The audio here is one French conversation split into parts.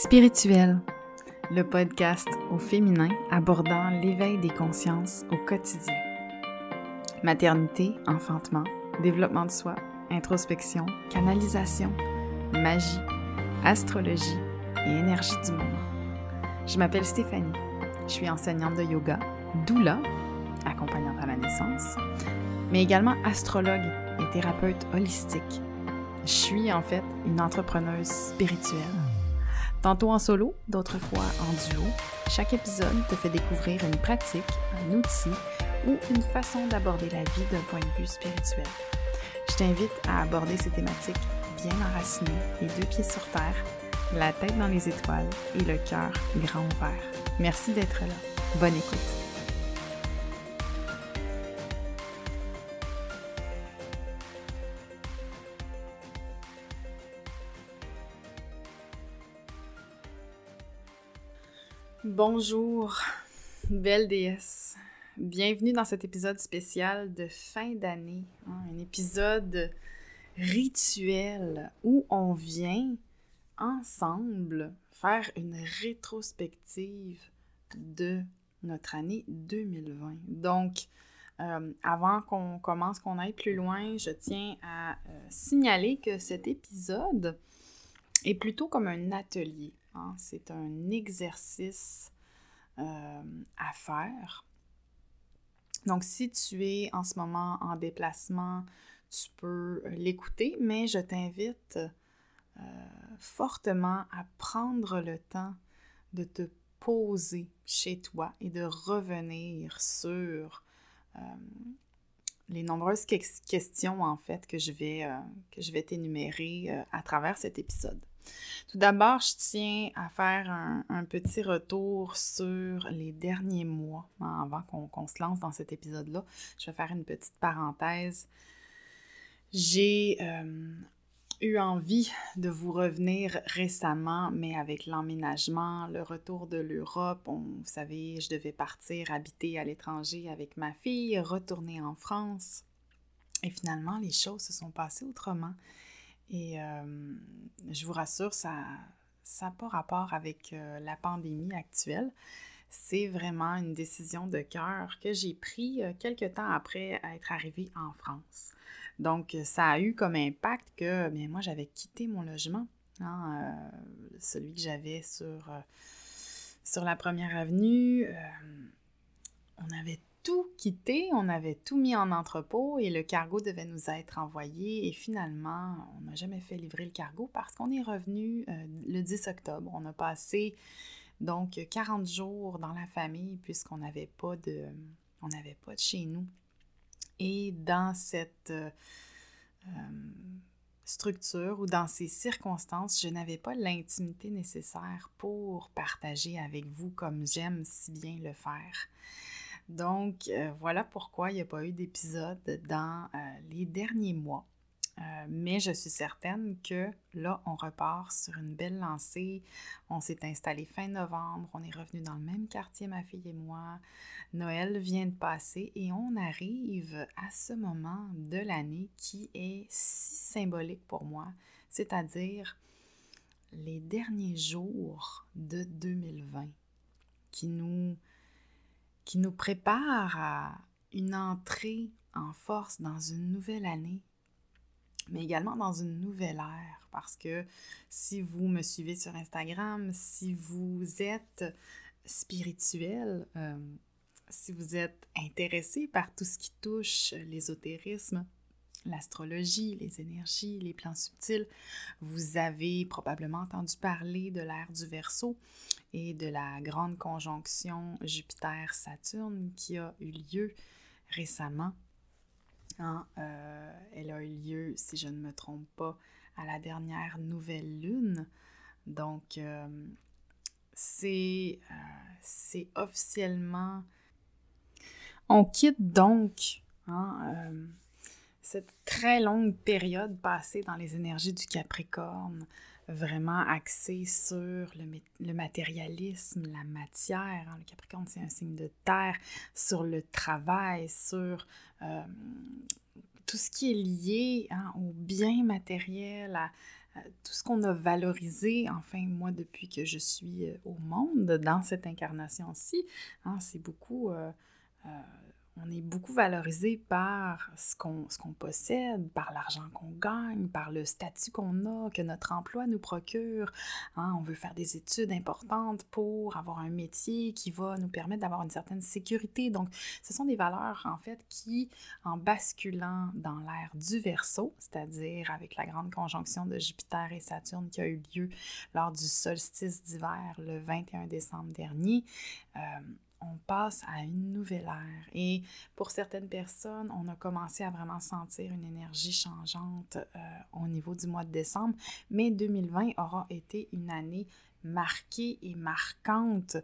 Spirituel, le podcast au féminin abordant l'éveil des consciences au quotidien. Maternité, enfantement, développement de soi, introspection, canalisation, magie, astrologie et énergie du moment. Je m'appelle Stéphanie. Je suis enseignante de yoga, doula, accompagnante à la naissance, mais également astrologue et thérapeute holistique. Je suis en fait une entrepreneuse spirituelle Tantôt en solo, d'autres fois en duo, chaque épisode te fait découvrir une pratique, un outil ou une façon d'aborder la vie d'un point de vue spirituel. Je t'invite à aborder ces thématiques bien enracinées, les deux pieds sur terre, la tête dans les étoiles et le cœur grand ouvert. Merci d'être là. Bonne écoute. Bonjour, belle déesse. Bienvenue dans cet épisode spécial de fin d'année, hein, un épisode rituel où on vient ensemble faire une rétrospective de notre année 2020. Donc, euh, avant qu'on commence, qu'on aille plus loin, je tiens à euh, signaler que cet épisode est plutôt comme un atelier. Hein. C'est un exercice euh, à faire. Donc, si tu es en ce moment en déplacement, tu peux l'écouter, mais je t'invite euh, fortement à prendre le temps de te poser chez toi et de revenir sur euh, les nombreuses questions en fait que je vais, que je vais t'énumérer à travers cet épisode. Tout d'abord, je tiens à faire un, petit retour sur les derniers mois hein, avant qu'on se lance dans cet épisode-là. Je vais faire une petite parenthèse. J'ai euh, eu envie de vous revenir récemment, mais avec l'emménagement, le retour de l'Europe, vous savez, je devais partir habiter à l'étranger avec ma fille, retourner en France. Et finalement, les choses se sont passées autrement. Et euh, je vous rassure, ça n'a pas rapport avec euh, la pandémie actuelle. C'est vraiment une décision de cœur que j'ai prise euh, quelques temps après être arrivée en France. Donc, ça a eu comme impact que moi, j'avais quitté mon logement, hein, celui que j'avais sur, sur la première avenue. on avait tout quitté, on avait tout mis en entrepôt et le cargo devait nous être envoyé. Et finalement, on n'a jamais fait livrer le cargo parce qu'on est revenu euh, le 10 octobre. On a passé donc 40 jours dans la famille puisqu'on n'avait pas de on n'avait pas de chez nous. Et dans cette euh, euh, structure ou dans ces circonstances, je n'avais pas l'intimité nécessaire pour partager avec vous comme j'aime si bien le faire. Donc, euh, voilà pourquoi il n'y a pas eu d'épisode dans euh, les derniers mois. Euh, mais je suis certaine que là, on repart sur une belle lancée. On s'est installé fin novembre, on est revenu dans le même quartier, ma fille et moi. Noël vient de passer et on arrive à ce moment de l'année qui est si symbolique pour moi, c'est-à-dire les derniers jours de 2020 qui nous qui nous prépare à une entrée en force dans une nouvelle année, mais également dans une nouvelle ère. Parce que si vous me suivez sur Instagram, si vous êtes spirituel, euh, si vous êtes intéressé par tout ce qui touche l'ésotérisme, l'astrologie, les énergies, les plans subtils, vous avez probablement entendu parler de l'ère du Verseau et de la grande conjonction Jupiter-Saturne qui a eu lieu récemment. Hein, euh, elle a eu lieu, si je ne me trompe pas, à la dernière nouvelle lune. Donc, euh, c'est euh, officiellement... On quitte donc hein, cette très longue période passée dans les énergies du Capricorne, vraiment axée sur le, matérialisme, la matière. Hein. Le Capricorne, c'est un signe de terre, sur le travail, sur euh, tout ce qui est lié hein, au bien matériel, tout ce qu'on a valorisé, enfin, moi, depuis que je suis au monde, dans cette incarnation-ci, hein, c'est beaucoup on est beaucoup valorisé par ce qu'on possède, par l'argent qu'on gagne, par le statut qu'on a, que notre emploi nous procure. Hein. on veut faire des études importantes pour avoir un métier qui va nous permettre d'avoir une certaine sécurité. Donc, ce sont des valeurs, en fait, qui, en basculant dans l'ère du Verseau, c'est-à-dire avec la grande conjonction de Jupiter et Saturne qui a eu lieu lors du solstice d'hiver le 21 décembre dernier, euh, on passe à une nouvelle ère. Et pour certaines personnes, on a commencé à vraiment sentir une énergie changeante euh, au niveau du mois de décembre, mais 2020 aura été une année marquée et marquante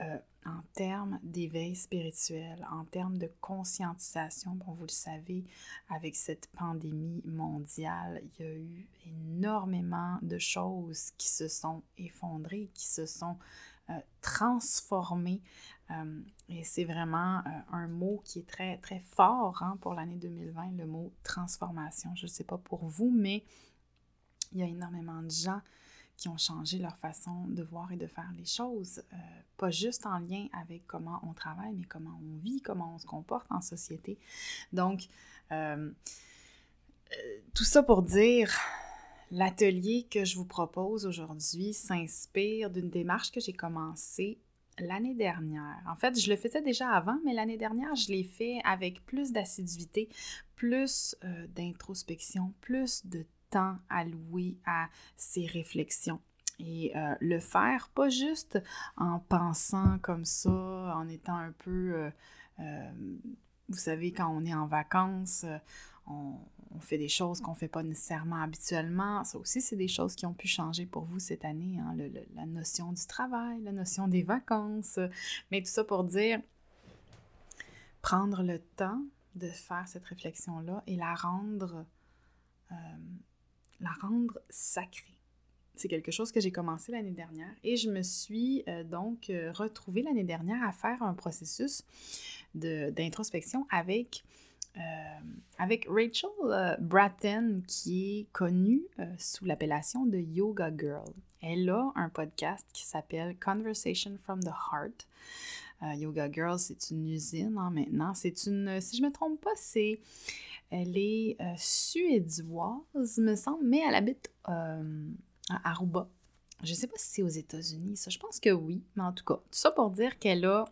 euh, en termes d'éveil spirituel, en termes de conscientisation. Bon, vous le savez, avec cette pandémie mondiale, il y a eu énormément de choses qui se sont effondrées, qui se sont euh, transformées euh, et c'est vraiment euh, un mot qui est très, très fort hein, pour l'année 2020, le mot transformation. Je ne sais pas pour vous, mais il y a énormément de gens qui ont changé leur façon de voir et de faire les choses, euh, pas juste en lien avec comment on travaille, mais comment on vit, comment on se comporte en société. Donc, tout ça pour dire, l'atelier que je vous propose aujourd'hui s'inspire d'une démarche que j'ai commencée l'année dernière. En fait, je le faisais déjà avant, mais l'année dernière, je l'ai fait avec plus d'assiduité, plus euh, d'introspection, plus de temps alloué à ces réflexions. Et euh, le faire, pas juste en pensant comme ça, en étant un peu, euh, vous savez, quand on est en vacances, on, fait des choses qu'on ne fait pas nécessairement habituellement. Ça aussi, c'est des choses qui ont pu changer pour vous cette année, hein, la notion du travail, la notion des vacances. Mais tout ça pour dire, prendre le temps de faire cette réflexion-là et la rendre, euh, la rendre sacrée. C'est quelque chose que j'ai commencé l'année dernière et je me suis euh, donc euh, retrouvée l'année dernière à faire un processus d'introspection avec avec Rachel euh, Bratton, qui est connue euh, sous l'appellation de Yoga Girl. Elle a un podcast qui s'appelle Conversation from the Heart. Yoga Girl, c'est une usine hein, maintenant. C'est une, si je ne me trompe pas, c'est, elle est suédoise, me semble, mais elle habite à Aruba. Je ne sais pas si c'est aux États-Unis. Je pense que oui, mais en tout cas, tout ça pour dire qu'elle a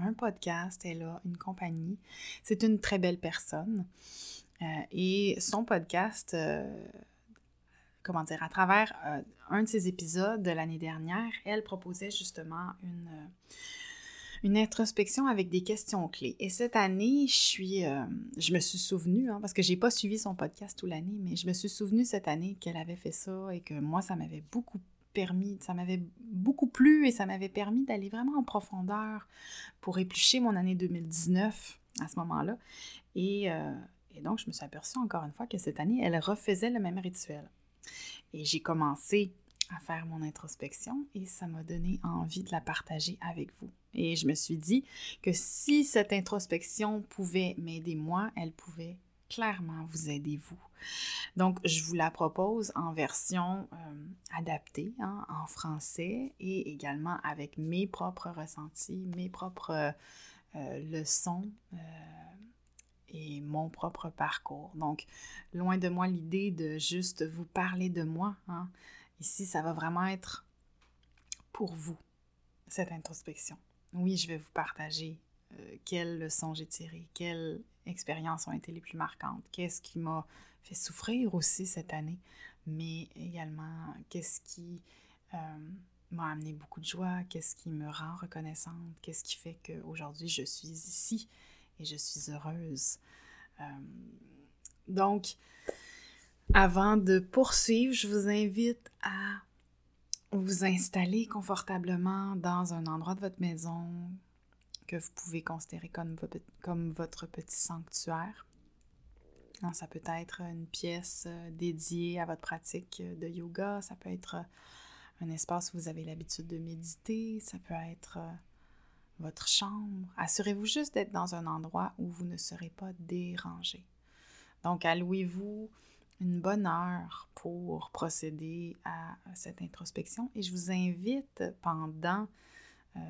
un podcast, elle a une compagnie. C'est une très belle personne. Euh, et son podcast, euh, comment dire, à travers euh, un de ses épisodes de l'année dernière, elle proposait justement une, introspection avec des questions clés. Et cette année, je suis, je me suis souvenue, hein, parce que j'ai pas suivi son podcast toute l'année, mais je me suis souvenue cette année qu'elle avait fait ça et que moi, ça m'avait beaucoup permis, ça m'avait beaucoup plu et ça m'avait permis d'aller vraiment en profondeur pour éplucher mon année 2019 à ce moment-là. Et, euh, et, donc, je me suis aperçue encore une fois que cette année, elle refaisait le même rituel. Et j'ai commencé à faire mon introspection et ça m'a donné envie de la partager avec vous. Et je me suis dit que si cette introspection pouvait m'aider moi, elle pouvait clairement vous aider vous. Donc, je vous la propose en version euh, adaptée, hein, en français, et également avec mes propres ressentis, mes propres euh, leçons euh, et mon propre parcours. Donc, loin de moi l'idée de juste vous parler de moi. Hein. Ici, ça va vraiment être pour vous, cette introspection. Oui, je vais vous partager quelles leçons j'ai tirées, quelles expériences ont été les plus marquantes, qu'est-ce qui m'a fait souffrir aussi cette année, mais également qu'est-ce qui euh, m'a amené beaucoup de joie, qu'est-ce qui me rend reconnaissante, qu'est-ce qui fait qu'aujourd'hui je suis ici et je suis heureuse? Euh, donc, avant de poursuivre, je vous invite à vous installer confortablement dans un endroit de votre maison que vous pouvez considérer comme, votre petit sanctuaire ça peut être une pièce euh, dédiée à votre pratique de yoga, ça peut être euh, un espace où vous avez l'habitude de méditer, ça peut être euh, votre chambre. Assurez-vous juste d'être dans un endroit où vous ne serez pas dérangé. Donc, allouez-vous une bonne heure pour procéder à cette introspection et je vous invite pendant, euh,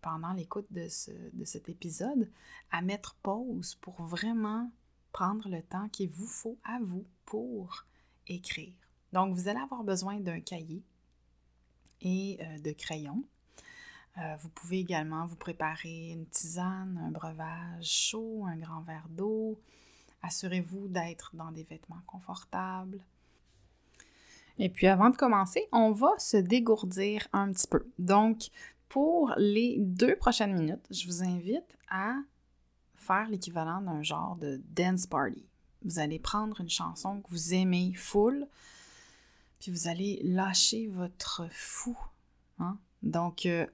pendant l'écoute de, ce, de cet épisode à mettre pause pour vraiment prendre le temps qu'il vous faut à vous pour écrire. Donc, vous allez avoir besoin d'un cahier et euh, de crayons. Euh, vous pouvez également vous préparer une tisane, un breuvage chaud, un grand verre d'eau. Assurez-vous d'être dans des vêtements confortables. Et puis avant de commencer, on va se dégourdir un petit peu. Donc, pour les deux prochaines minutes, je vous invite à faire l'équivalent d'un genre de dance party. Vous allez prendre une chanson que vous aimez full, puis vous allez lâcher votre fou. Hein? Donc, euh,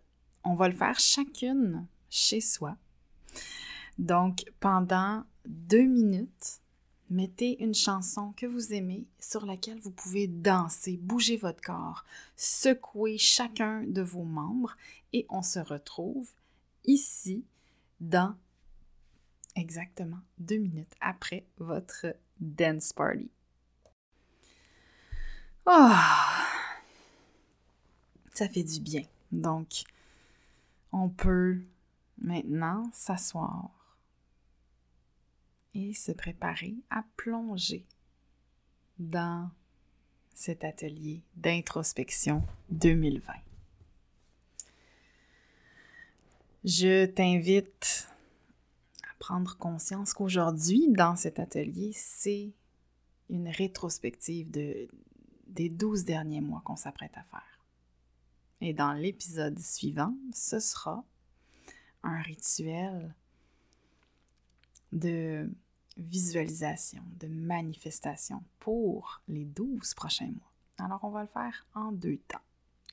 on va le faire chacune chez soi. Donc, pendant deux minutes, mettez une chanson que vous aimez sur laquelle vous pouvez danser, bouger votre corps, secouer chacun de vos membres et on se retrouve ici dans exactement deux minutes après votre dance party. Oh, ça fait du bien. Donc, on peut maintenant s'asseoir et se préparer à plonger dans cet atelier d'introspection 2020. Je t'invite à prendre conscience qu'aujourd'hui, dans cet atelier, c'est une rétrospective de, des douze derniers mois qu'on s'apprête à faire. Et dans l'épisode suivant, ce sera un rituel de visualisation, de manifestation pour les 12 prochains mois. Alors, on va le faire en deux temps.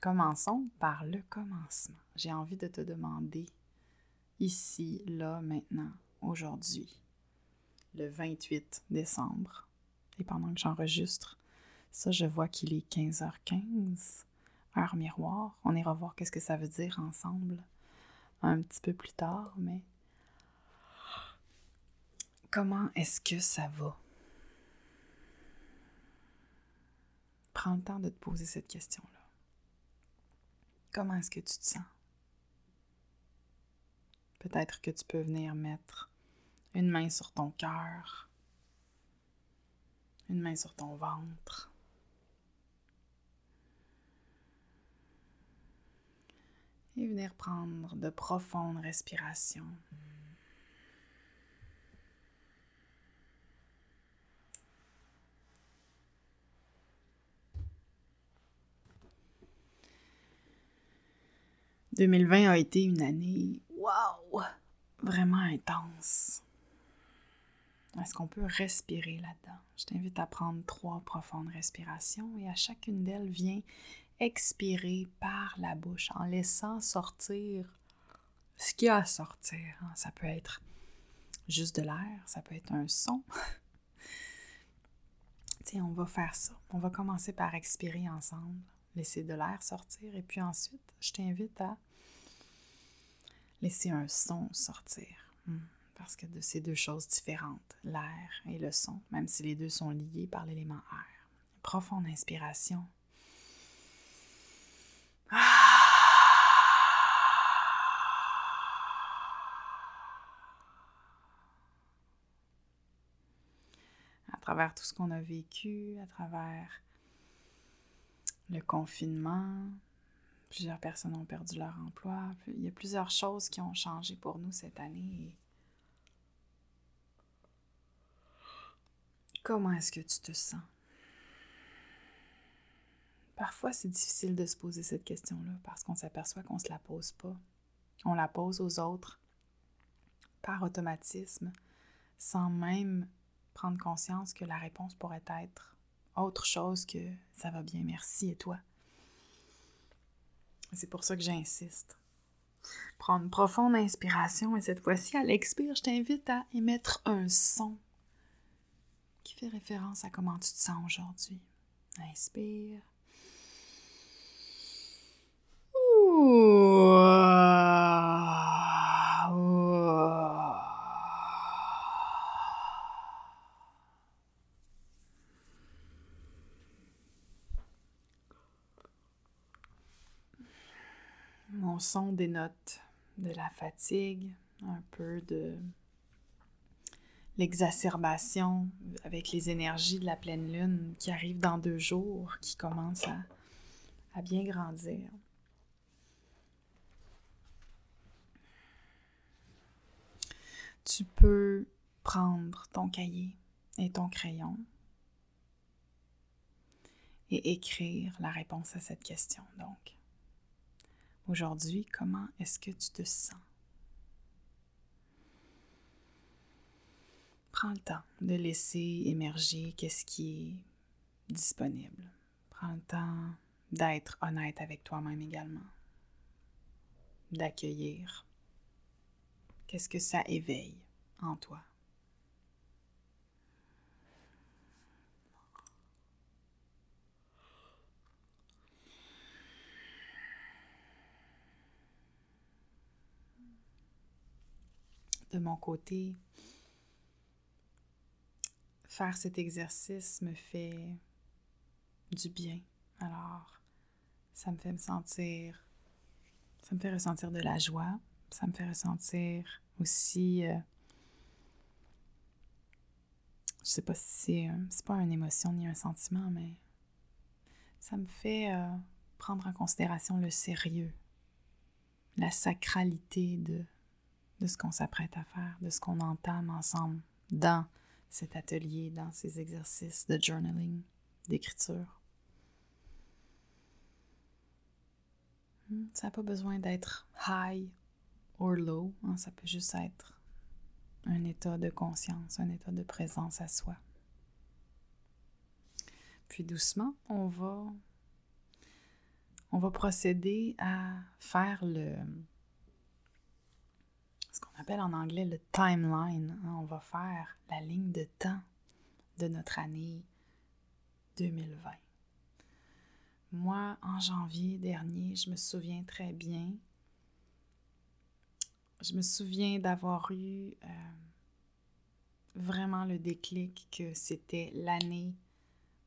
Commençons par le commencement. J'ai envie de te demander ici, là, maintenant, aujourd'hui, le 28 décembre. Et pendant que j'enregistre, ça, je vois qu'il est 15h15 heure miroir. On ira voir qu'est-ce que ça veut dire ensemble un petit peu plus tard, mais comment est-ce que ça va? Prends le temps de te poser cette question-là. Comment est-ce que tu te sens? Peut-être que tu peux venir mettre une main sur ton cœur, une main sur ton ventre, et venir prendre de profondes respirations. « 2020 a été une année, wow, vraiment intense. Est-ce qu'on peut respirer là-dedans? Je t'invite à prendre trois profondes respirations et à chacune d'elles vient expirer par la bouche en laissant sortir ce qu'il y a à sortir. Hein. Ça peut être juste de l'air, ça peut être un son. Tiens, on va faire ça. On va commencer par expirer ensemble, laisser de l'air sortir et puis ensuite, je t'invite à laisser un son sortir. Hmm. Parce que de ces deux choses différentes, l'air et le son, même si les deux sont liés par l'élément air. Profonde inspiration. travers tout ce qu'on a vécu, à travers le confinement. Plusieurs personnes ont perdu leur emploi. Il y a plusieurs choses qui ont changé pour nous cette année. Comment est-ce que tu te sens? Parfois, c'est difficile de se poser cette question-là parce qu'on s'aperçoit qu'on ne se la pose pas. On la pose aux autres par automatisme, sans même prendre conscience que la réponse pourrait être autre chose que ça va bien, merci et toi. C'est pour ça que j'insiste. Prendre une profonde inspiration et cette fois-ci, à l'expire, je t'invite à émettre un son qui fait référence à comment tu te sens aujourd'hui. Inspire. Son dénote de la fatigue, un peu de l'exacerbation avec les énergies de la pleine lune qui arrive dans deux jours, qui commence à, à bien grandir. Tu peux prendre ton cahier et ton crayon et écrire la réponse à cette question. Donc, aujourd'hui, comment est-ce que tu te sens? Prends le temps de laisser émerger qu'est-ce qui est disponible. Prends le temps d'être honnête avec toi-même également. D'accueillir qu'est-ce que ça éveille en toi. De mon côté, faire cet exercice me fait du bien. Alors, ça me fait me sentir, ça me fait ressentir de la joie, ça me fait ressentir aussi, euh, je sais pas si c'est, pas une émotion ni un sentiment, mais ça me fait euh, prendre en considération le sérieux, la sacralité de de ce qu'on s'apprête à faire, de ce qu'on entame ensemble dans cet atelier, dans ces exercices de journaling, d'écriture. Hmm, ça n'a pas besoin d'être high or low, hein, ça peut juste être un état de conscience, un état de présence à soi. Puis doucement, on va on va procéder à faire le qu'on appelle en anglais le timeline. Hein. On va faire la ligne de temps de notre année 2020. Moi, en janvier dernier, je me souviens très bien. Je me souviens d'avoir eu euh, vraiment le déclic que c'était l'année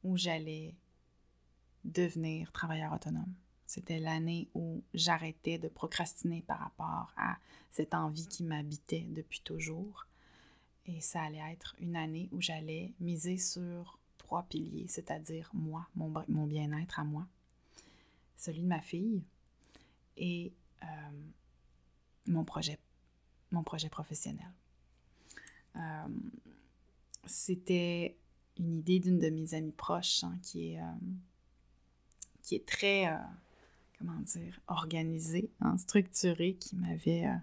où j'allais devenir travailleur autonome. C'était l'année où j'arrêtais de procrastiner par rapport à cette envie qui m'habitait depuis toujours. Et ça allait être une année où j'allais miser sur trois piliers, c'est-à-dire moi, mon, bien-être à moi, celui de ma fille et euh, mon, projet, mon projet professionnel. Euh, c'était une idée d'une de mes amies proches hein, euh, qui est très comment dire, organisé, hein, structuré, qui m'avait euh,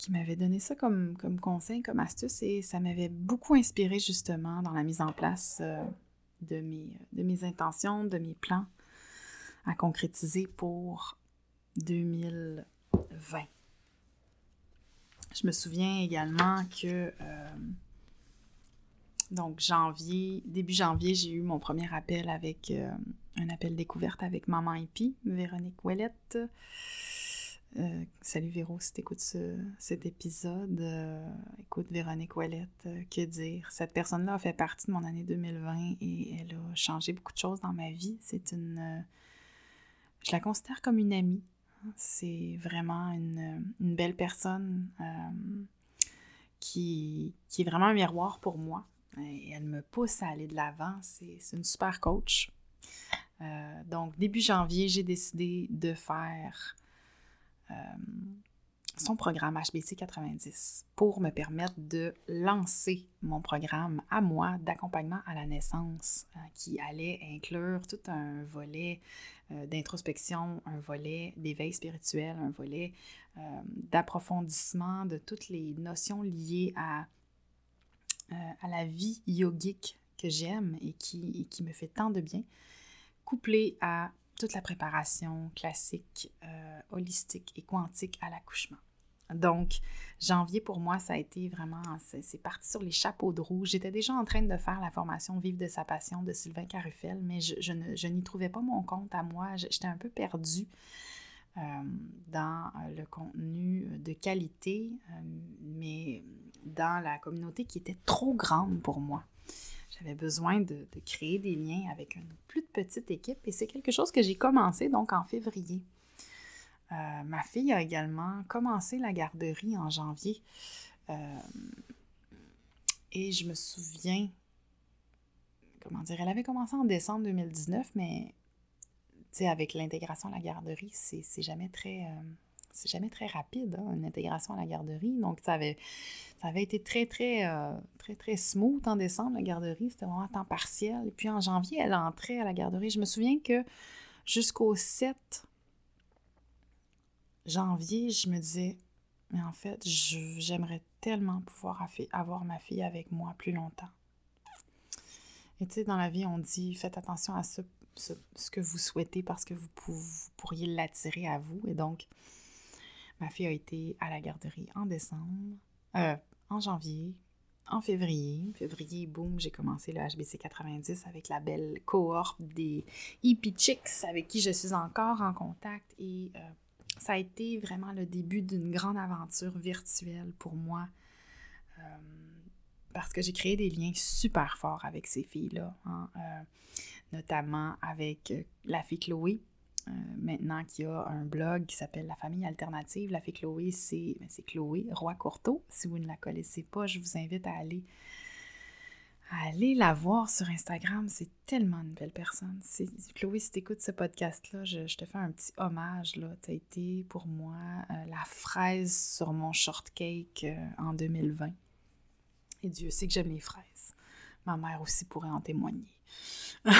qui m'avait donné ça comme, comme conseil, comme astuce, et ça m'avait beaucoup inspiré justement dans la mise en place euh, de, mes, de mes intentions, de mes plans à concrétiser pour 2020. Je me souviens également que euh, donc janvier, début janvier, j'ai eu mon premier appel avec un appel découverte avec Maman Hippie, Véronique Ouellette. Euh, salut Véro, si tu écoutes cet épisode, euh, écoute Véronique Ouellette, euh, que dire? Cette personne-là a fait partie de mon année 2020 et elle a changé beaucoup de choses dans ma vie. C'est une... je la considère comme une amie. C'est vraiment une, belle personne qui est vraiment un miroir pour moi. Elle me pousse à aller de l'avant. C'est une super coach. Euh, donc, début janvier, j'ai décidé de faire euh, son programme HBC 90 pour me permettre de lancer mon programme à moi d'accompagnement à la naissance euh, qui allait inclure tout un volet d'introspection, un volet d'éveil spirituel, un volet d'approfondissement de toutes les notions liées à, à la vie yogique que j'aime et qui, qui me fait tant de bien couplé à toute la préparation classique, euh, holistique et quantique à l'accouchement. Donc, janvier pour moi, ça a été vraiment, c'est parti sur les chapeaux de roue. J'étais déjà en train de faire la formation Vive de sa passion de Sylvain Carufel, mais je, je n'y trouvais pas mon compte à moi. J'étais un peu perdue euh, dans euh, le contenu de qualité, mais dans la communauté qui était trop grande pour moi. J'avais besoin de, créer des liens avec une plus petite équipe et c'est quelque chose que j'ai commencé donc en février. Euh, ma fille a également commencé la garderie en janvier. Euh, et je me souviens, comment dire, elle avait commencé en décembre 2019, mais avec l'intégration à la garderie, c'est jamais très c'est jamais très rapide, hein, une intégration à la garderie. Donc, ça avait, ça avait été très, très, euh, très, très smooth en décembre, la garderie. C'était vraiment à temps partiel. Et puis, en janvier, elle entrait à la garderie. Je me souviens que jusqu'au 7 janvier, je me disais, mais en fait, j'aimerais tellement pouvoir avoir ma fille avec moi plus longtemps. Et tu sais, dans la vie, on dit, faites attention à ce, ce, que vous souhaitez parce que vous, vous pourriez l'attirer à vous. Et donc, Ma fille a été à la garderie en décembre, euh, en janvier, en février. Février, boum, j'ai commencé le HBC 90 avec la belle cohorte des Hippie Chicks avec qui je suis encore en contact. Et euh, ça a été vraiment le début d'une grande aventure virtuelle pour moi. Euh, parce que j'ai créé des liens super forts avec ces filles-là, hein, notamment avec la fille Chloé, euh, maintenant qu'il y a un blog qui s'appelle La famille alternative. La fée Chloé, c'est ben, Chloé Roy Courteau. Si vous ne la connaissez pas, je vous invite à aller, aller la voir sur Instagram. C'est tellement une belle personne. Chloé, si tu écoutes ce podcast-là, je, te fais un petit hommage. Tu as été pour moi euh, la fraise sur mon shortcake euh, en 2020. Et Dieu sait que j'aime les fraises. Ma mère aussi pourrait en témoigner.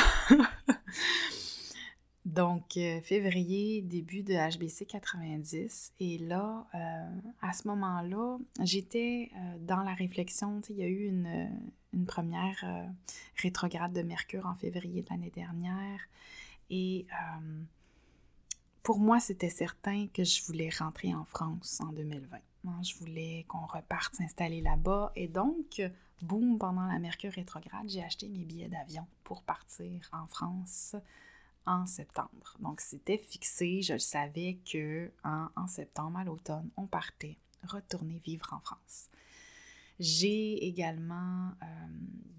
Donc, euh, février, début de HBC 90. Et là, euh, à ce moment-là, j'étais euh, dans la réflexion. Il y a eu une, une première rétrograde de Mercure en février de l'année dernière. Et pour moi, c'était certain que je voulais rentrer en France en 2020. Hein, je voulais qu'on reparte s'installer là-bas. Et donc, boum, pendant la Mercure rétrograde, j'ai acheté mes billets d'avion pour partir en France en septembre. Donc, c'était fixé, je le savais que en, septembre, à l'automne, on partait retourner vivre en France. J'ai également, euh,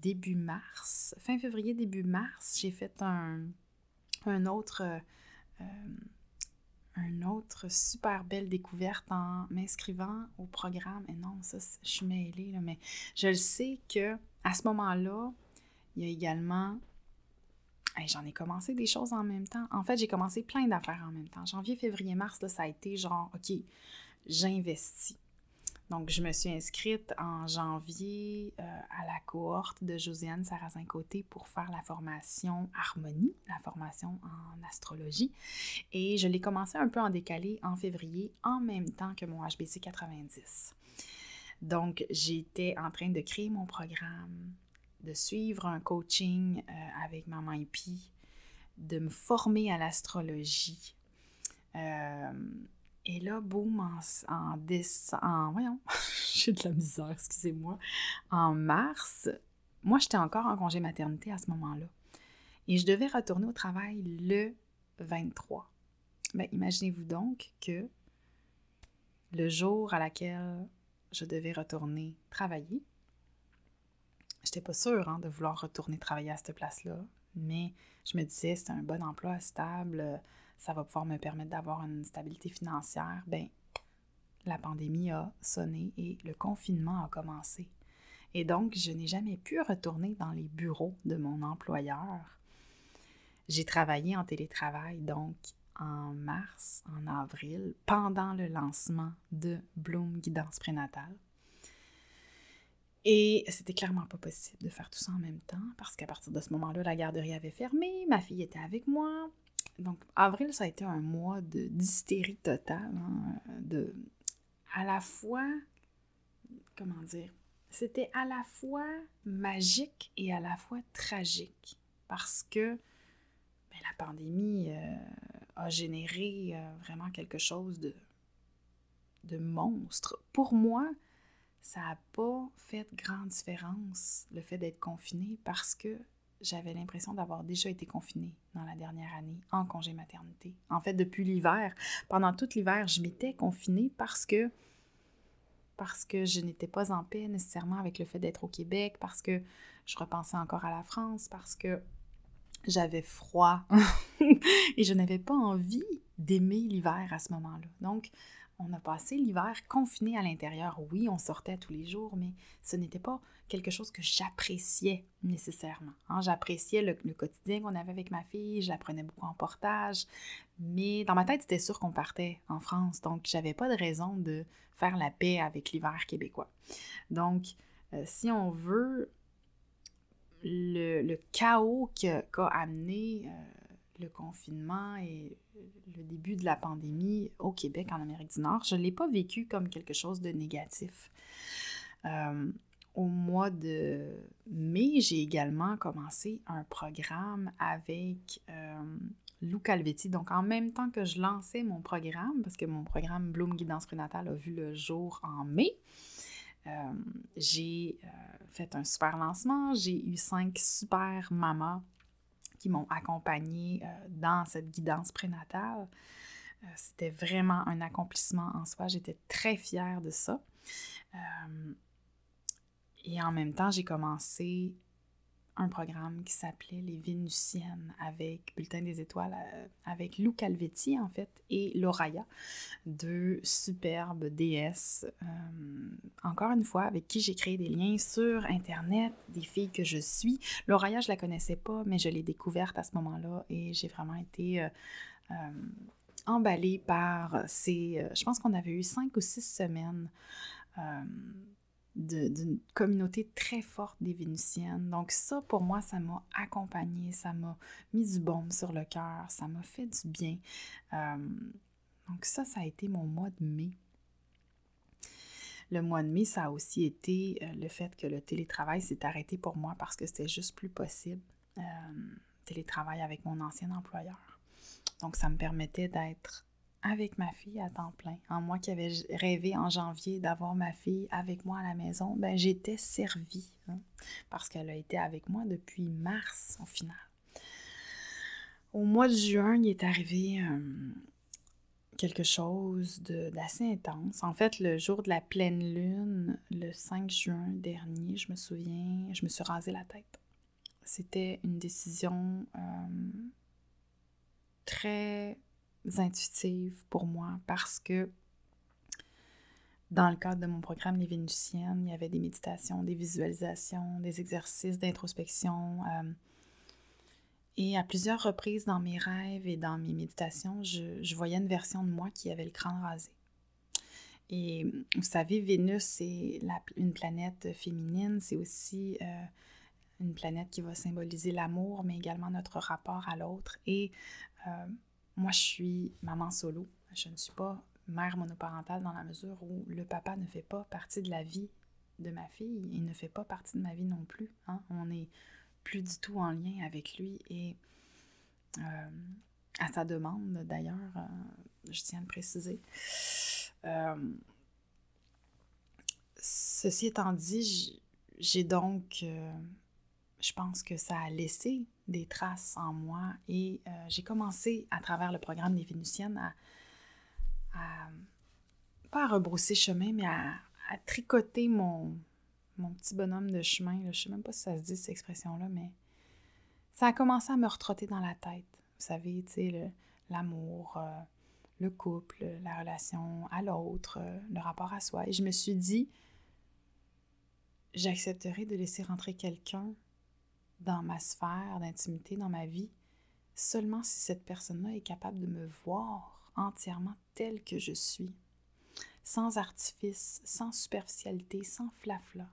début mars, fin février, début mars, j'ai fait un, un autre... Euh, un autre super belle découverte en m'inscrivant au programme. Et non, ça, je suis mêlée, mais je le sais que à ce moment-là, il y a également J'en ai commencé des choses en même temps. En fait, j'ai commencé plein d'affaires en même temps. Janvier, février, mars, là, ça a été genre, OK, j'investis. Donc, je me suis inscrite en janvier euh, à la cohorte de Josiane Sarrazin-Côté pour faire la formation Harmonie, la formation en astrologie. Et je l'ai commencé un peu en décalé en février, en même temps que mon HBC 90. Donc, j'étais en train de créer mon programme, de suivre un coaching euh, avec Maman Hippie, de me former à l'astrologie. Euh, et là, boum, en, en décembre, voyons, j'ai de la misère, excusez-moi, en mars, moi, j'étais encore en congé maternité à ce moment-là. Et je devais retourner au travail le 23. Bien, imaginez-vous donc que le jour à laquelle je devais retourner travailler, J'étais pas sûre hein, de vouloir retourner travailler à cette place-là, mais je me disais, c'est un bon emploi stable, ça va pouvoir me permettre d'avoir une stabilité financière. Ben, la pandémie a sonné et le confinement a commencé. Et donc, je n'ai jamais pu retourner dans les bureaux de mon employeur. J'ai travaillé en télétravail, donc en mars, en avril, pendant le lancement de Bloom Guidance prénatale. Et c'était clairement pas possible de faire tout ça en même temps parce qu'à partir de ce moment-là, la garderie avait fermé, ma fille était avec moi. Donc, avril, ça a été un mois d'hystérie totale, hein, de à la fois, comment dire, c'était à la fois magique et à la fois tragique parce que ben, la pandémie euh, a généré euh, vraiment quelque chose de, de monstre. Pour moi, ça n'a pas fait grande différence, le fait d'être confiné, parce que j'avais l'impression d'avoir déjà été confinée dans la dernière année en congé maternité. En fait, depuis l'hiver, pendant tout l'hiver, je m'étais confinée parce que parce que je n'étais pas en paix nécessairement avec le fait d'être au Québec, parce que je repensais encore à la France, parce que j'avais froid et je n'avais pas envie d'aimer l'hiver à ce moment-là. Donc, on a passé l'hiver confiné à l'intérieur. Oui, on sortait tous les jours, mais ce n'était pas quelque chose que j'appréciais nécessairement. Hein. J'appréciais le, quotidien qu'on avait avec ma fille, j'apprenais beaucoup en portage, mais dans ma tête, c'était sûr qu'on partait en France, donc j'avais pas de raison de faire la paix avec l'hiver québécois. Donc, euh, si on veut, le, chaos qu'a amené euh, le confinement et le début de la pandémie au Québec, en Amérique du Nord, je ne l'ai pas vécu comme quelque chose de négatif. Euh, au mois de mai, j'ai également commencé un programme avec euh, Lou Calvetti. Donc, en même temps que je lançais mon programme, parce que mon programme Bloom Guidance prénatale a vu le jour en mai, euh, j'ai fait un super lancement. J'ai eu cinq super mamans m'ont accompagnée euh, dans cette guidance prénatale. Euh, c'était vraiment un accomplissement en soi. J'étais très fière de ça. Euh, et en même temps, j'ai commencé un programme qui s'appelait Les Vénusiennes avec Bulletin des Étoiles, euh, avec Lou Calvetti en fait et Loraya, deux superbes déesses, euh, encore une fois, avec qui j'ai créé des liens sur Internet, des filles que je suis. Loraya, je la connaissais pas, mais je l'ai découverte à ce moment-là et j'ai vraiment été euh, emballée par ces... je pense qu'on avait eu cinq ou six semaines d'une communauté très forte des Vénusiennes. Donc ça, pour moi, ça m'a accompagné, ça m'a mis du baume sur le cœur, ça m'a fait du bien. Euh, donc ça, ça a été mon mois de mai. Le mois de mai, ça a aussi été euh, le fait que le télétravail s'est arrêté pour moi parce que c'était juste plus possible. Euh, télétravail avec mon ancien employeur. Donc ça me permettait d'être avec ma fille à temps plein. En moi qui avais rêvé en janvier d'avoir ma fille avec moi à la maison, ben j'étais servie hein, parce qu'elle a été avec moi depuis mars au final. Au mois de juin, il est arrivé euh, quelque chose d'assez intense. En fait, le jour de la pleine lune, le 5 juin dernier, je me souviens, je me suis rasé la tête. C'était une décision euh, très intuitives pour moi parce que dans le cadre de mon programme Les Vénusiennes, il y avait des méditations, des visualisations, des exercices d'introspection. Euh, et à plusieurs reprises dans mes rêves et dans mes méditations, je, voyais une version de moi qui avait le crâne rasé. Et vous savez, Vénus, c'est une planète féminine, c'est aussi euh, une planète qui va symboliser l'amour, mais également notre rapport à l'autre. Et euh, moi, je suis maman solo. Je ne suis pas mère monoparentale dans la mesure où le papa ne fait pas partie de la vie de ma fille et ne fait pas partie de ma vie non plus. Hein. On n'est plus du tout en lien avec lui et euh, à sa demande d'ailleurs, euh, je tiens à le préciser. Euh, ceci étant dit, j'ai donc je pense que ça a laissé des traces en moi et euh, j'ai commencé à travers le programme des Vénusiennes à, pas à rebrousser chemin, mais à, tricoter mon, mon petit bonhomme de chemin. Je ne sais même pas si ça se dit cette expression-là, mais ça a commencé à me retrotter dans la tête. Vous savez, tu sais, l'amour, euh, le, couple, la relation à l'autre, euh, le rapport à soi. Et je me suis dit, j'accepterai de laisser rentrer quelqu'un dans ma sphère d'intimité, dans ma vie, seulement si cette personne-là est capable de me voir entièrement telle que je suis, sans artifice, sans superficialité, sans flafla.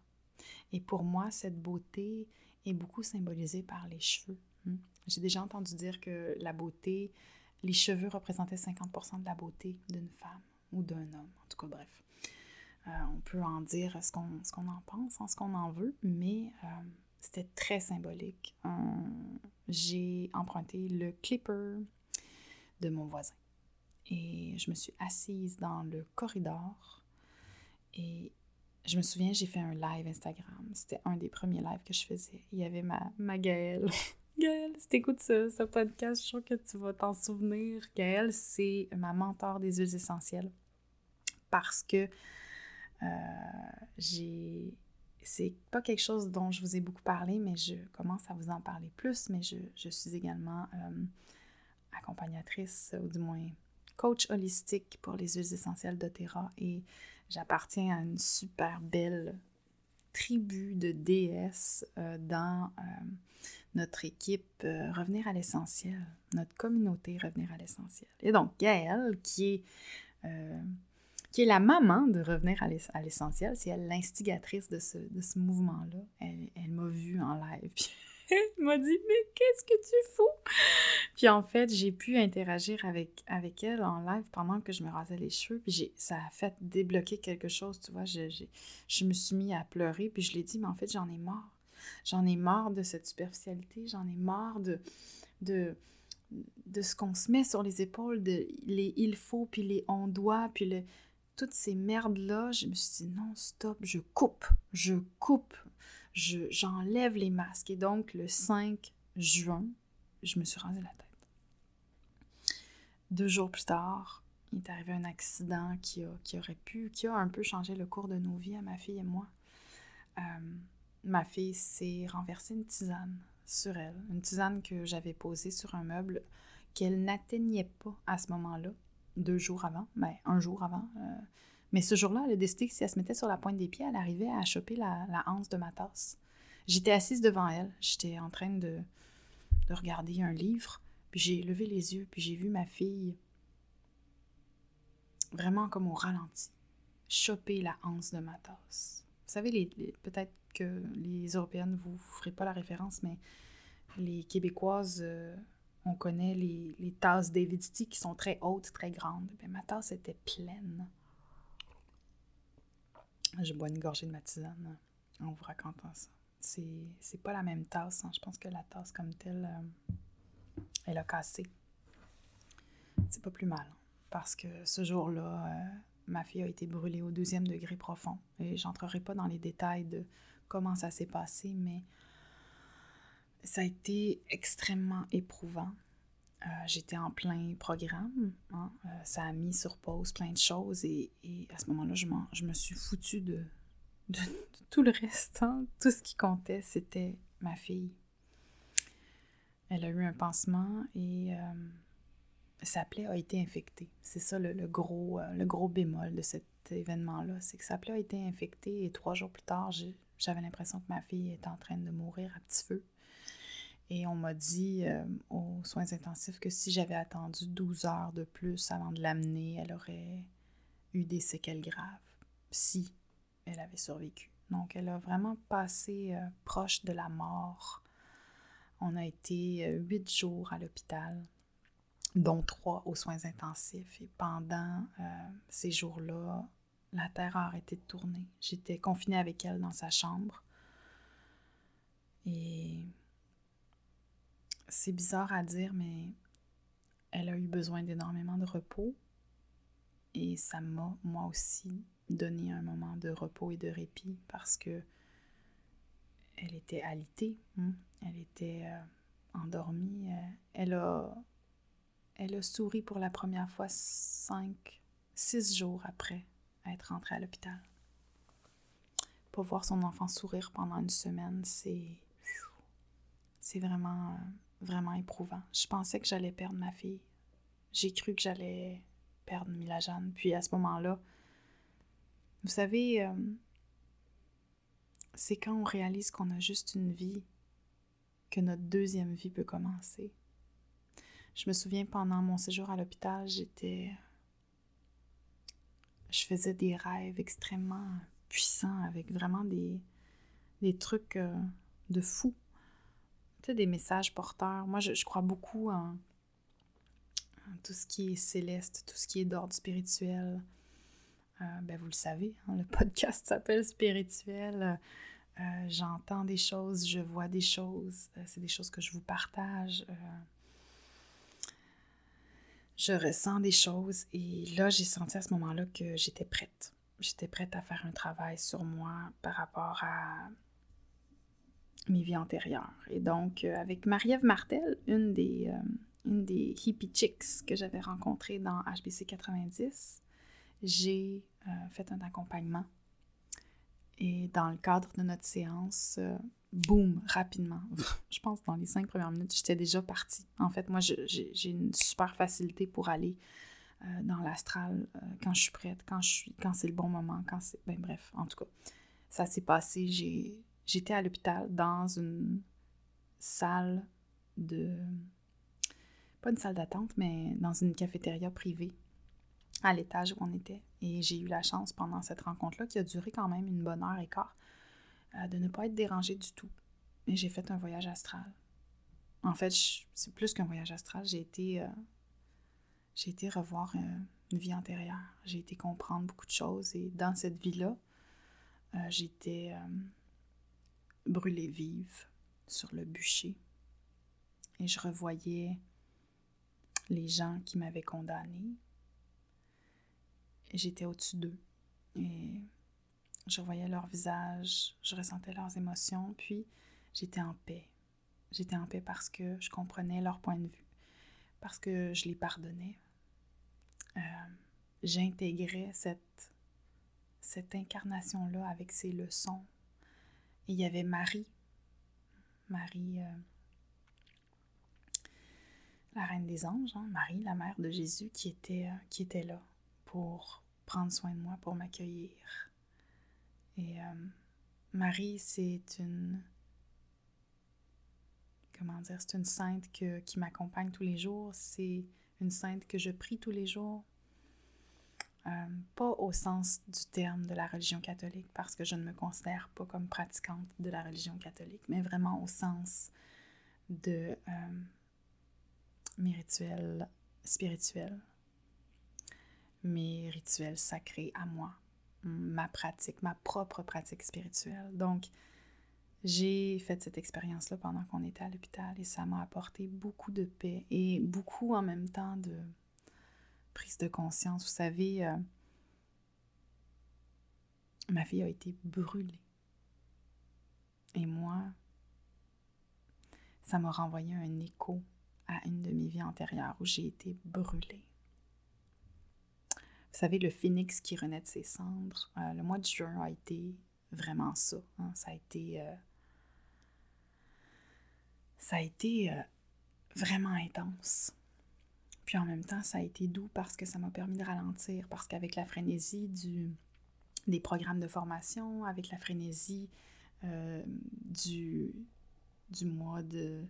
Et pour moi, cette beauté est beaucoup symbolisée par les cheveux. Hmm. J'ai déjà entendu dire que la beauté, les cheveux représentaient 50% de la beauté d'une femme ou d'un homme. En tout cas, bref. Euh, on peut en dire ce qu'on en pense, hein, ce qu'on en veut, mais euh, c'était très symbolique. J'ai emprunté le clipper de mon voisin. Et je me suis assise dans le corridor. Et je me souviens, j'ai fait un live Instagram. C'était un des premiers lives que je faisais. Il y avait ma, ma Gaëlle. Gaëlle, si t'écoutes ce, ce podcast, je suis sûre que tu vas t'en souvenir. Gaëlle, c'est ma mentor des huiles essentielles. Parce que euh, j'ai c'est pas quelque chose dont je vous ai beaucoup parlé, mais je commence à vous en parler plus. Mais je, suis également euh, accompagnatrice, ou du moins coach holistique pour les huiles essentielles d'Otera et j'appartiens à une super belle tribu de déesses euh, dans euh, notre équipe Revenir à l'essentiel, notre communauté Revenir à l'essentiel. Et donc, Gaëlle, qui est, qui est la maman de Revenir à l'essentiel, c'est elle l'instigatrice de ce, de ce mouvement-là. Elle, m'a vue en live. Elle m'a dit Mais qu'est-ce que tu fous Puis en fait, j'ai pu interagir avec, avec elle en live pendant que je me rasais les cheveux. Puis ça a fait débloquer quelque chose, tu vois. Je, je me suis mis à pleurer. Puis je l'ai dit Mais en fait, j'en ai marre. J'en ai marre de cette superficialité. J'en ai marre de, de, de ce qu'on se met sur les épaules, de les il faut, puis les on doit, puis le, toutes ces merdes-là. Je me suis dit Non, stop, je coupe. Je coupe j'enlève les masques. Et donc, le 5 juin, je me suis rasé la tête. Deux jours plus tard, il est arrivé un accident qui, a, aurait pu, qui a un peu changé le cours de nos vies à ma fille et moi. Euh, ma fille s'est renversée une tisane sur elle, une tisane que j'avais posée sur un meuble qu'elle n'atteignait pas à ce moment-là, deux jours avant, ben, un jour avant. Euh, mais ce jour-là, elle a décidé que si elle se mettait sur la pointe des pieds, elle arrivait à choper la, hanse de ma tasse. J'étais assise devant elle, j'étais en train de, de regarder un livre, puis j'ai levé les yeux, puis j'ai vu ma fille vraiment comme au ralenti, choper la hanse de ma tasse. Vous savez, peut-être que les Européennes, vous ne ferez pas la référence, mais les Québécoises, euh, on connaît les, les tasses David qui sont très hautes, très grandes. Bien, ma tasse était pleine. Je bois une gorgée de ma tisane en vous racontant ça. C'est pas la même tasse. Hein. Je pense que la tasse comme telle, euh, elle a cassé. C'est pas plus mal. Parce que ce jour-là, euh, ma fille a été brûlée au deuxième degré profond. Et j'entrerai pas dans les détails de comment ça s'est passé, mais ça a été extrêmement éprouvant. Euh, j'étais en plein programme. Hein. Euh, ça a mis sur pause plein de choses et, à ce moment-là, je, me suis foutue de, de, tout le reste. Hein. Tout ce qui comptait, c'était ma fille. Elle a eu un pansement et euh, sa plaie a été infectée. C'est ça le, gros, le gros bémol de cet événement-là. C'est que sa plaie a été infectée et trois jours plus tard, j'avais l'impression que ma fille était en train de mourir à petit feu. Et on m'a dit euh, aux soins intensifs que si j'avais attendu 12 heures de plus avant de l'amener, elle aurait eu des séquelles graves, si elle avait survécu. Donc, elle a vraiment passé euh, proche de la mort. On a été euh, huit jours à l'hôpital, dont trois aux soins intensifs. Et pendant ces jours-là, la terre a arrêté de tourner. J'étais confinée avec elle dans sa chambre. Et c'est bizarre à dire, mais elle a eu besoin d'énormément de repos. Et ça m'a, moi aussi, donné un moment de repos et de répit parce que elle était alitée, hein. elle était euh, endormie. Euh, elle, a, elle a souri pour la première fois cinq, six jours après être rentrée à l'hôpital. Pour voir son enfant sourire pendant une semaine, c'est. C'est vraiment. Vraiment éprouvant. Je pensais que j'allais perdre ma fille. J'ai cru que j'allais perdre Mila Jeanne. Puis à ce moment-là, vous savez, euh, c'est quand on réalise qu'on a juste une vie que notre deuxième vie peut commencer. Je me souviens pendant mon séjour à l'hôpital, j'étais. Je faisais des rêves extrêmement puissants avec vraiment des, des trucs euh, de fou des messages porteurs. Moi, je, crois beaucoup en, tout ce qui est céleste, tout ce qui est d'ordre spirituel. Euh, ben, vous le savez, hein, le podcast s'appelle Spirituel. Euh, j'entends des choses, je vois des choses. Euh, c'est des choses que je vous partage. je ressens des choses. Et là, j'ai senti à ce moment-là que j'étais prête. J'étais prête à faire un travail sur moi par rapport à mes vies antérieures. Et donc, euh, avec Marie-Ève Martel, une des, euh, une des hippie chicks que j'avais rencontrées dans HBC 90, j'ai euh, fait un accompagnement. Et dans le cadre de notre séance, boum, rapidement, je pense dans les cinq premières minutes, j'étais déjà partie. En fait, moi, j'ai une super facilité pour aller dans l'astral quand je suis prête, quand je suis, quand c'est le bon moment, quand c'est. Ben bref, en tout cas, ça s'est passé. J'étais à l'hôpital dans une salle de. Pas une salle d'attente, mais dans une cafétéria privée à l'étage où on était. Et j'ai eu la chance pendant cette rencontre-là, qui a duré quand même une bonne heure et quart, euh, de ne pas être dérangée du tout. Et j'ai fait un voyage astral. En fait, c'est plus qu'un voyage astral. J'ai été, euh, été revoir euh, une vie antérieure. J'ai été comprendre beaucoup de choses. Et dans cette vie-là, j'étais brûlée vive sur le bûcher. Et je revoyais les gens qui m'avaient condamnée, j'étais au-dessus d'eux. Et je voyais leur visage, je ressentais leurs émotions, puis j'étais en paix. J'étais en paix parce que je comprenais leur point de vue, parce que je les pardonnais. Euh, j'intégrais cette, cette incarnation-là avec ses leçons. Il y avait Marie, Marie, euh, la reine des anges, hein, Marie, la mère de Jésus, qui était, euh, qui était là pour prendre soin de moi, pour m'accueillir. Et euh, Marie, c'est une... Comment dire? C'est une sainte qui m'accompagne tous les jours. C'est une sainte que je prie tous les jours. Euh, pas au sens du terme de la religion catholique, parce que je ne me considère pas comme pratiquante de la religion catholique, mais vraiment au sens de euh, mes rituels spirituels mes rituels sacrés à moi, ma pratique, ma propre pratique spirituelle. Donc, j'ai fait cette expérience-là pendant qu'on était à l'hôpital et ça m'a apporté beaucoup de paix et beaucoup en même temps de prise de conscience. Vous savez, euh, ma fille a été brûlée. Et moi, ça m'a renvoyé un écho à une de mes vies antérieures où j'ai été brûlée. Vous savez, le phénix qui renaît de ses cendres, euh, le mois de juin a été vraiment ça. Hein. Ça a été. Euh, ça a été vraiment intense. Puis en même temps, ça a été doux parce que ça m'a permis de ralentir, parce qu'avec la frénésie des programmes de formation, avec la frénésie du, du mois de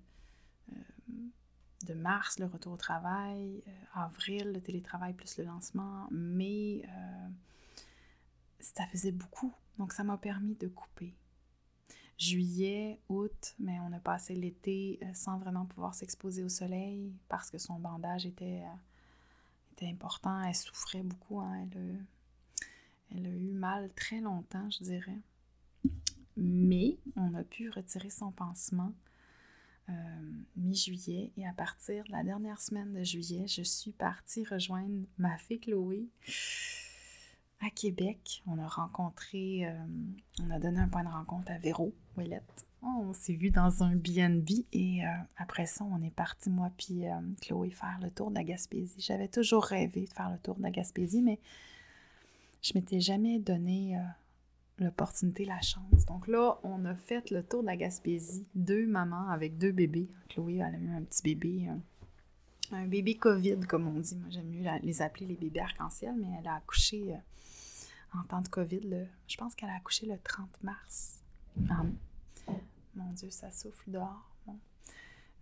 de mars, le retour au travail, euh, avril, le télétravail plus le lancement, mai, euh, ça faisait beaucoup. Donc, ça m'a permis de couper. Juillet, août, mais on a passé l'été euh, sans vraiment pouvoir s'exposer au soleil parce que son bandage était, était important. Elle souffrait beaucoup. Hein. Elle, elle a eu mal très longtemps, je dirais. Mais on a pu retirer son pansement euh, mi-juillet et à partir de la dernière semaine de juillet, je suis partie rejoindre ma fille Chloé à Québec. On a rencontré, euh, on a donné un point de rencontre à Véro, Ouellette. On s'est vu dans un BNB et euh, après ça, on est parti, moi puis Chloé, faire le tour de la Gaspésie. J'avais toujours rêvé de faire le tour de la Gaspésie, mais je m'étais jamais donné l'opportunité, la chance. Donc là, on a fait le tour de la Gaspésie. Deux mamans avec deux bébés. Chloé, elle a eu un petit bébé, un, bébé COVID, comme on dit. Moi, j'aime mieux les appeler les bébés arc-en-ciel, mais elle a accouché euh, en temps de COVID. je pense qu'elle a accouché le 30 mars. Mon Dieu, ça souffle dehors.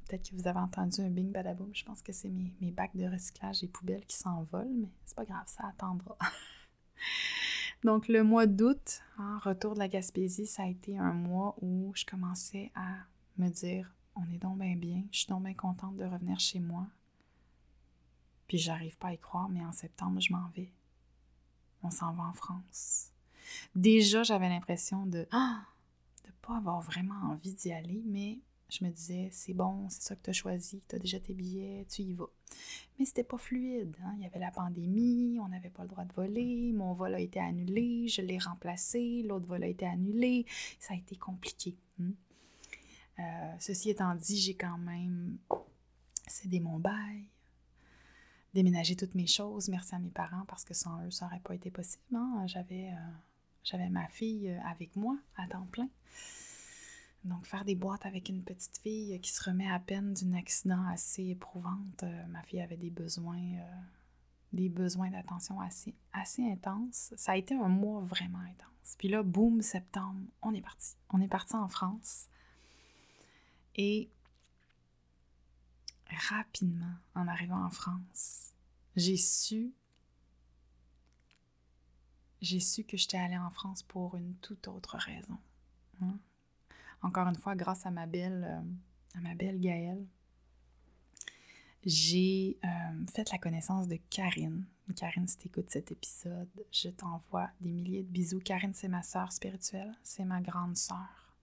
Peut-être que vous avez entendu un bing badaboum. Je pense que c'est mes, bacs de recyclage et poubelles qui s'envolent, mais c'est pas grave, ça attendra. Donc, le mois d'août, hein, retour de la Gaspésie, ça a été un mois où je commençais à me dire on est donc bien bien, je suis donc bien contente de revenir chez moi. Puis j'arrive pas à y croire, mais en septembre, je m'en vais. On s'en va en France. Déjà, j'avais l'impression de ah, pas avoir vraiment envie d'y aller, mais je me disais, c'est bon, c'est ça que tu as choisi, tu as déjà tes billets, tu y vas. Mais c'était pas fluide. Hein. Il y avait la pandémie, on n'avait pas le droit de voler, mon vol a été annulé, je l'ai remplacé, l'autre vol a été annulé. Ça a été compliqué. Hein. Euh, ceci étant dit, j'ai quand même cédé mon bail, déménagé toutes mes choses, merci à mes parents parce que sans eux, ça n'aurait pas été possible. Hein. J'avais, euh, j'avais ma fille avec moi à temps plein. Donc, faire des boîtes avec une petite fille qui se remet à peine d'un accident assez éprouvante. Euh, ma fille avait des besoins euh, des besoins d'attention assez, assez intenses. Ça a été un mois vraiment intense. Puis là, boum, septembre, on est parti. On est parti en France. Et rapidement, en arrivant en France, j'ai su j'ai su que j'étais allée en France pour une toute autre raison. Hein. Encore une fois, grâce à ma belle, euh, à ma belle Gaëlle, j'ai euh, fait la connaissance de Karine. Karine, si tu écoutes cet épisode, je t'envoie des milliers de bisous. Karine, c'est ma sœur spirituelle, c'est ma grande sœur.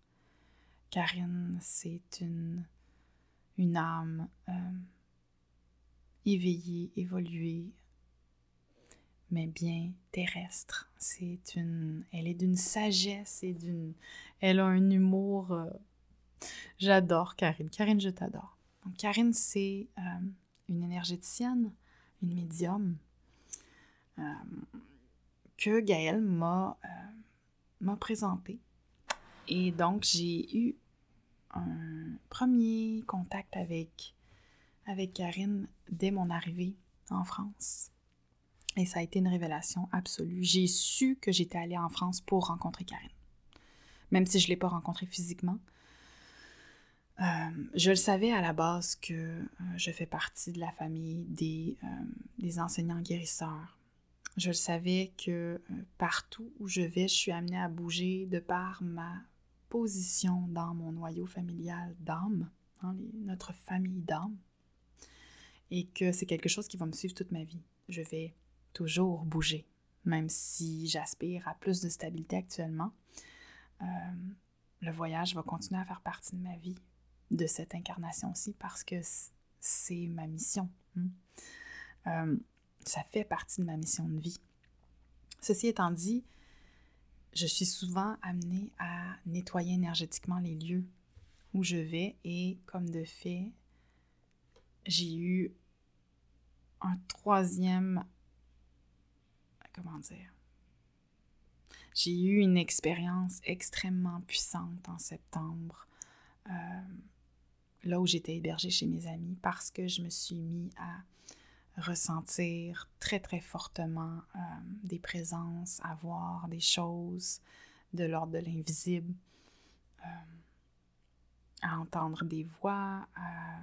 Karine, c'est une, une âme euh, éveillée, évoluée, mais bien terrestre. C'est une, elle est d'une sagesse et d'une, elle a un humour. Euh, j'adore Karine. Karine, je t'adore. Donc Karine, c'est euh, une énergéticienne, une médium euh, que Gaëlle m'a m'a présentée. Et donc j'ai eu un premier contact avec avec Karine dès mon arrivée en France. Et ça a été une révélation absolue. J'ai su que j'étais allée en France pour rencontrer Karine. Même si je ne l'ai pas rencontrée physiquement. Euh, je le savais à la base que euh, je fais partie de la famille des, euh, des enseignants guérisseurs. Je le savais que partout où je vais, je suis amenée à bouger de par ma position dans mon noyau familial d'âme, hein, notre famille d'âme, et que c'est quelque chose qui va me suivre toute ma vie. Je vais toujours bouger, même si j'aspire à plus de stabilité actuellement. Euh, le voyage va continuer à faire partie de ma vie, de cette incarnation-ci, parce que c'est ma mission. Hein. Euh, ça fait partie de ma mission de vie. Ceci étant dit, je suis souvent amenée à nettoyer énergétiquement les lieux où je vais et comme de fait, j'ai eu un troisième comment dire, j'ai eu une expérience extrêmement puissante en septembre, euh, là où j'étais hébergée chez mes amis, parce que je me suis mis à ressentir très très fortement euh, des présences, à voir des choses de l'ordre de l'invisible, euh, à entendre des voix, à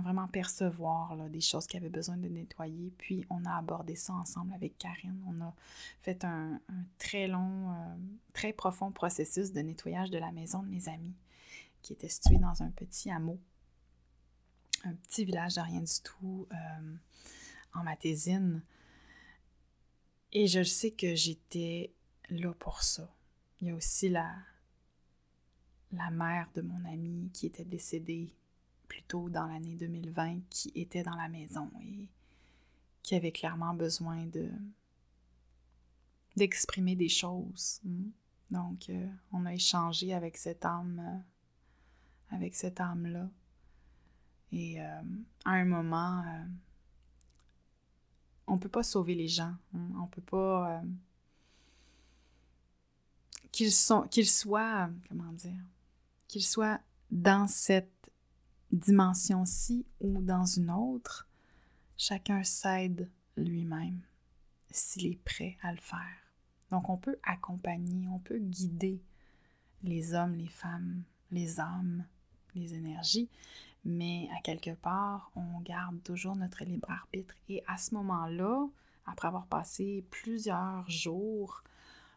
vraiment percevoir des choses qui avaient besoin de nettoyer. Puis on a abordé ça ensemble avec Karine. On a fait un, très long, euh, très profond processus de nettoyage de la maison de mes amis, qui était située dans un petit hameau, un petit village de rien du tout, euh, en Matésine. Et je sais que j'étais là pour ça. Il y a aussi la, la mère de mon ami qui était décédée plus tôt dans l'année 2020 qui était dans la maison et qui avait clairement besoin de d'exprimer des choses. Hmm. Donc, euh, on a échangé avec cette âme, euh, avec cette âme-là. Et euh, à un moment, on peut pas sauver les gens. Hein. On peut pas qu'ils soient, comment dire, qu'ils soient dans cette dimension-ci ou dans une autre, chacun s'aide lui-même s'il est prêt à le faire. Donc on peut accompagner, on peut guider les hommes, les femmes, les âmes, les énergies, mais à quelque part, on garde toujours notre libre arbitre. Et à ce moment-là, après avoir passé plusieurs jours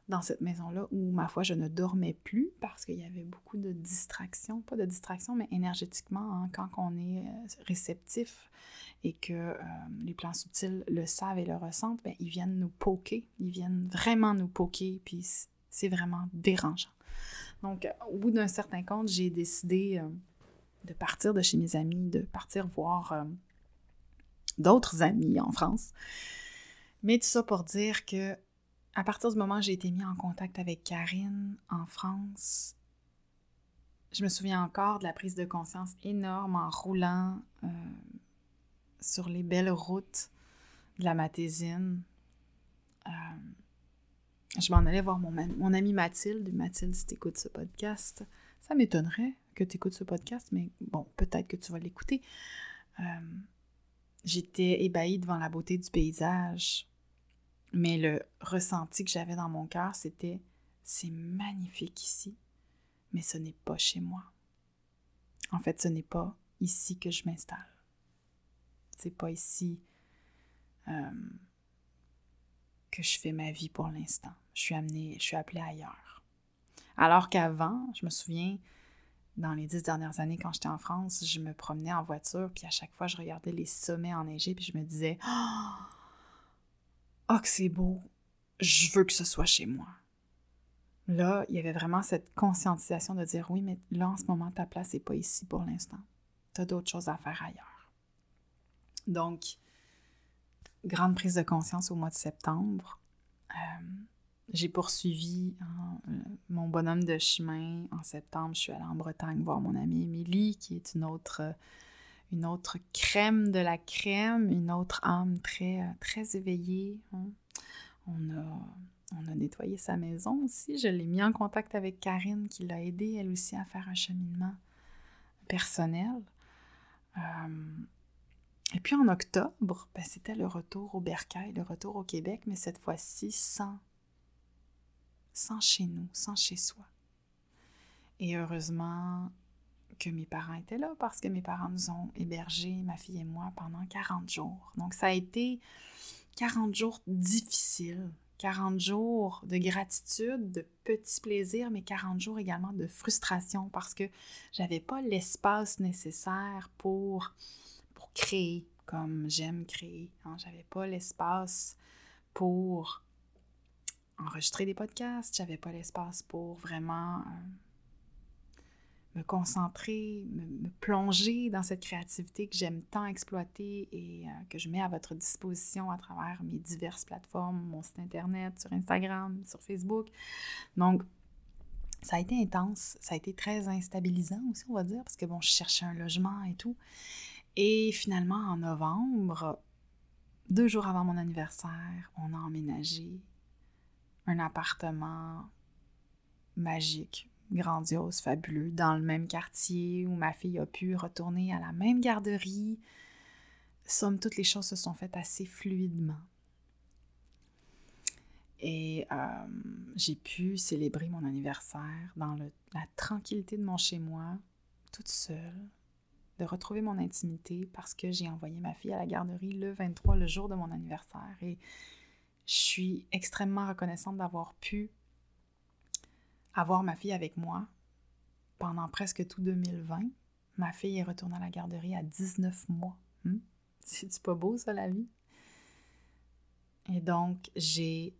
dans cette maison-là où, ma foi, je ne dormais plus parce qu'il y avait beaucoup de distractions, pas de distractions, mais énergétiquement, hein, quand on est euh, réceptif et que euh, les plans subtils le savent et le ressentent, bien, ils viennent nous poker, ils viennent vraiment nous poker, puis c'est vraiment dérangeant. Donc, au bout d'un certain compte, j'ai décidé euh, de partir de chez mes amis, de partir voir d'autres amis en France. Mais tout ça pour dire que à partir du moment où j'ai été mis en contact avec Karine en France, je me souviens encore de la prise de conscience énorme en roulant euh, sur les belles routes de la Matésine. Euh, je m'en allais voir mon, mon amie Mathilde. Mathilde, si tu écoutes ce podcast, ça m'étonnerait que tu écoutes ce podcast, mais bon, peut-être que tu vas l'écouter. Euh, j'étais ébahie devant la beauté du paysage. Mais le ressenti que j'avais dans mon cœur, c'était c'est magnifique ici, mais ce n'est pas chez moi. En fait, ce n'est pas ici que je m'installe. C'est pas ici euh, que je fais ma vie pour l'instant. Je suis amenée, je suis appelée ailleurs. Alors qu'avant, je me souviens, dans les dix dernières années, quand j'étais en France, je me promenais en voiture, puis à chaque fois, je regardais les sommets enneigés, puis je me disais Oh, que c'est beau! Je veux que ce soit chez moi. Là, il y avait vraiment cette conscientisation de dire Oui, mais là, en ce moment, ta place n'est pas ici pour l'instant. Tu as d'autres choses à faire ailleurs. Donc, grande prise de conscience au mois de septembre. Euh, j'ai poursuivi hein, euh, mon bonhomme de chemin. En septembre, je suis allée en Bretagne voir mon amie Émilie, qui est une autre, euh, une autre crème de la crème, une autre âme très, très éveillée. Hein. On, a, nettoyé sa maison aussi. Je l'ai mis en contact avec Karine, qui l'a aidé elle aussi à faire un cheminement personnel. Et puis en octobre, ben, c'était le retour au bercail, le retour au Québec, mais cette fois-ci sans, sans chez nous, sans chez soi. Et heureusement que mes parents étaient là parce que mes parents nous ont hébergés, ma fille et moi, pendant 40 jours. Donc ça a été 40 jours difficiles, 40 jours de gratitude, de petits plaisirs, mais 40 jours également de frustration parce que j'avais pas l'espace nécessaire pour créer comme j'aime créer. Hein. J'avais pas l'espace pour enregistrer des podcasts, j'avais pas l'espace pour vraiment euh, me concentrer, me, plonger dans cette créativité que j'aime tant exploiter et euh, que je mets à votre disposition à travers mes diverses plateformes, mon site internet, sur Instagram, sur Facebook. Donc, ça a été intense, ça a été très instabilisant aussi, on va dire, parce que bon, je cherchais un logement et tout. Et finalement, en novembre, deux jours avant mon anniversaire, on a emménagé un appartement magique, grandiose, fabuleux, dans le même quartier où ma fille a pu retourner à la même garderie. Somme toutes les choses se sont faites assez fluidement. Et euh, j'ai pu célébrer mon anniversaire dans la tranquillité de mon chez-moi, toute seule, de retrouver mon intimité parce que j'ai envoyé ma fille à la garderie le 23, le jour de mon anniversaire. Et je suis extrêmement reconnaissante d'avoir pu avoir ma fille avec moi pendant presque tout 2020. Ma fille est retournée à la garderie à 19 mois. Hmm? C'est-tu pas beau, ça, la vie? Et donc, j'ai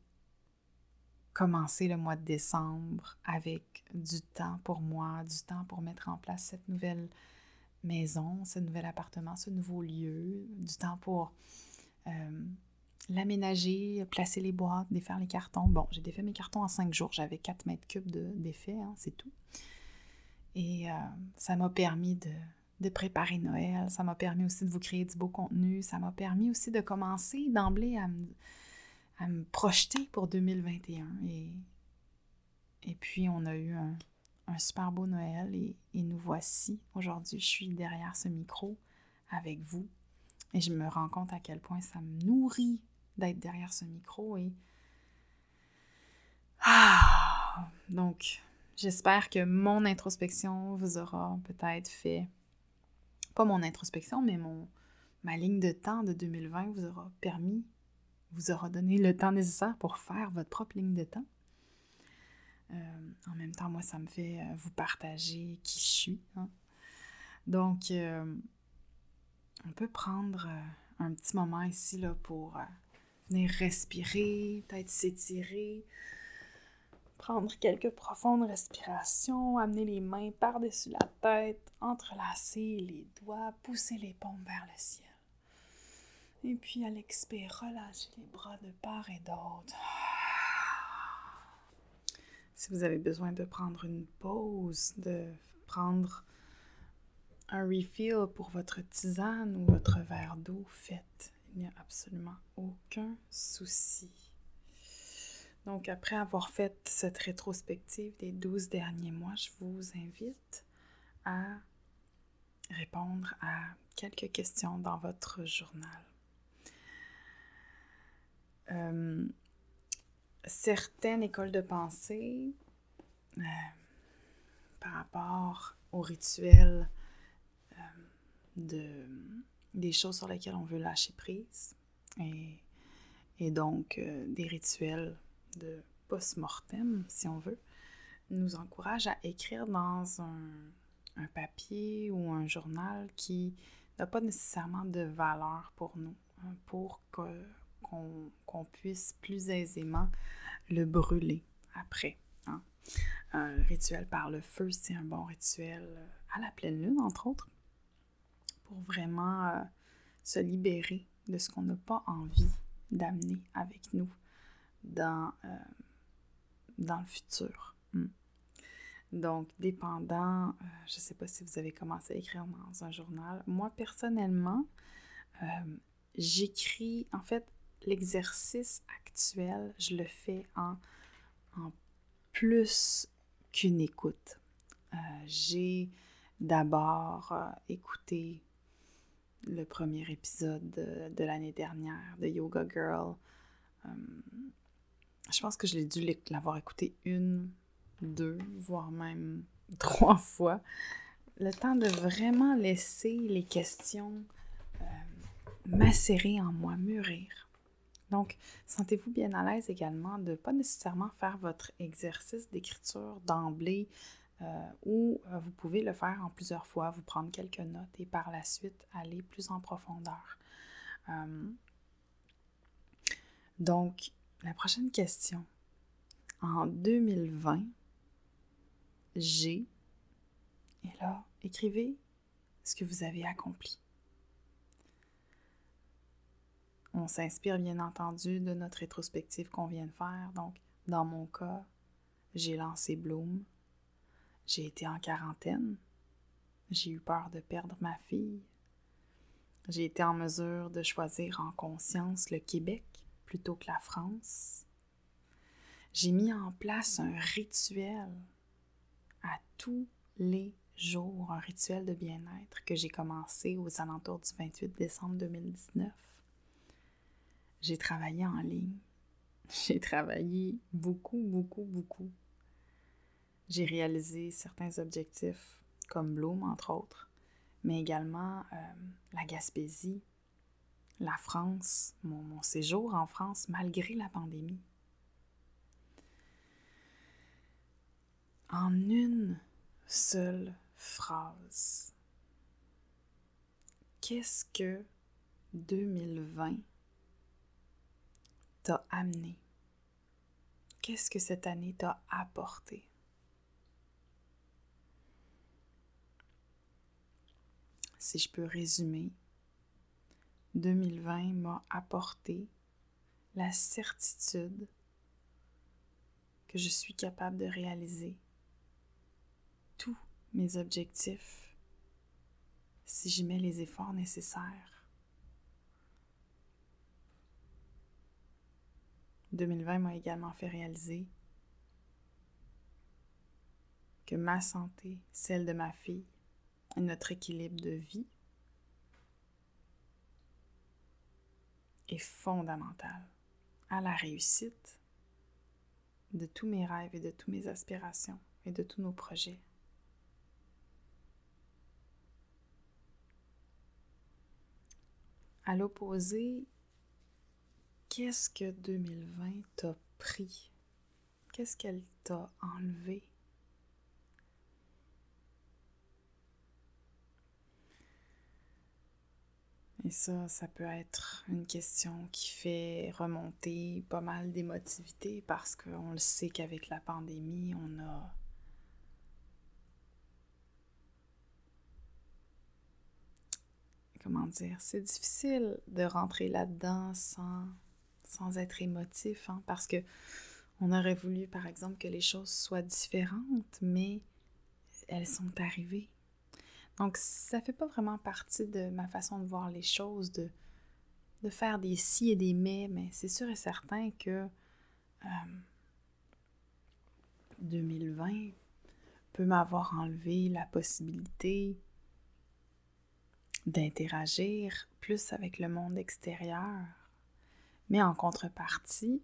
commencé le mois de décembre avec du temps pour moi, du temps pour mettre en place cette nouvelle maison, ce nouvel appartement, ce nouveau lieu, du temps pour euh, l'aménager, placer les boîtes, défaire les cartons. Bon, j'ai défait mes cartons en cinq jours. J'avais 4 mètres cubes de défait, hein, c'est tout. Et euh, ça m'a permis de, préparer Noël. Ça m'a permis aussi de vous créer du beau contenu. Ça m'a permis aussi de commencer d'emblée à me, projeter pour 2021. Et, puis, on a eu un super beau Noël et, nous voici. Aujourd'hui, je suis derrière ce micro avec vous et je me rends compte à quel point ça me nourrit d'être derrière ce micro et... Ah! Donc, j'espère que mon introspection vous aura peut-être fait... Pas mon introspection, mais mon, ma ligne de temps de 2020 vous aura permis, vous aura donné le temps nécessaire pour faire votre propre ligne de temps. Euh, en même temps, moi, ça me fait euh, vous partager qui je suis. Hein. Donc, euh, on peut prendre un petit moment ici là, pour venir respirer, peut-être s'étirer, prendre quelques profondes respirations, amener les mains par-dessus la tête, entrelacer les doigts, pousser les paumes vers le ciel. Et puis à l'expire, relâcher les bras de part et d'autre. Si vous avez besoin de prendre une pause, de prendre un refill pour votre tisane ou votre verre d'eau, faites. Il n'y a absolument aucun souci. Donc, après avoir fait cette rétrospective des 12 derniers mois, je vous invite à répondre à quelques questions dans votre journal. Euh, certaines écoles de pensée, euh, par rapport au rituel de, des choses sur lesquelles on veut lâcher prise, et, et donc des rituels de post-mortem, si on veut, nous encouragent à écrire dans un un papier ou un journal qui n'a pas nécessairement de valeur pour nous, hein, pour qu'on puisse plus aisément le brûler après. Hein. Un rituel par le feu, c'est un bon rituel euh, à la pleine lune, entre autres, pour vraiment euh, se libérer de ce qu'on n'a pas envie d'amener avec nous dans, euh, dans le futur. Hmm. Donc, dépendant, euh, je ne sais pas si vous avez commencé à écrire dans un journal. Moi, personnellement, j'écris, en fait, l'exercice actuel, je le fais en, en plus qu'une écoute. J'ai d'abord écouté le premier épisode de, l'année dernière de Yoga Girl. je pense que je l'ai dû l'avoir écouté une deux, voire même trois fois, le temps de vraiment laisser les questions euh, macérer en moi, mûrir. Donc, sentez-vous bien à l'aise également de ne pas nécessairement faire votre exercice d'écriture d'emblée euh, ou euh, vous pouvez le faire en plusieurs fois, vous prendre quelques notes et par la suite aller plus en profondeur. donc, la prochaine question. En 2020, j'ai. Et là, écrivez ce que vous avez accompli. On s'inspire bien entendu de notre rétrospective qu'on vient de faire. Donc, dans mon cas, j'ai lancé Bloom. J'ai été en quarantaine. J'ai eu peur de perdre ma fille. J'ai été en mesure de choisir en conscience le Québec plutôt que la France. J'ai mis en place un rituel à tous les jours un rituel de bien-être que j'ai commencé aux alentours du 28 décembre 2019. J'ai travaillé en ligne. J'ai travaillé beaucoup, beaucoup, beaucoup. J'ai réalisé certains objectifs, comme Bloom, entre autres, mais également euh, la Gaspésie, la France, mon séjour en France malgré la pandémie. en une seule phrase. Qu'est-ce que 2020 t'a amené? Qu'est-ce que cette année t'a apporté? Si je peux résumer, 2020 m'a apporté la certitude que je suis capable de réaliser tous mes objectifs si j'y mets les efforts nécessaires. 2020 m'a également fait réaliser que ma santé, celle de ma fille notre équilibre de vie est fondamental à la réussite de tous mes rêves et de toutes mes aspirations et de tous nos projets. À l'opposé, qu'est-ce que 2020 t'a pris? Qu'est-ce qu'elle t'a enlevé? Et ça, ça peut être une question qui fait remonter pas mal d'émotivité parce qu'on le sait qu'avec la pandémie, on a comment dire, c'est difficile de rentrer là-dedans sans, sans être émotif, hein, parce que on aurait voulu, par exemple, que les choses soient différentes, mais elles sont arrivées. Donc, ça fait pas vraiment partie de ma façon de voir les choses, de, de faire des si et des mais, mais c'est sûr et certain que 2020 euh, peut m'avoir enlevé la possibilité d'interagir plus avec le monde extérieur. Mais en contrepartie,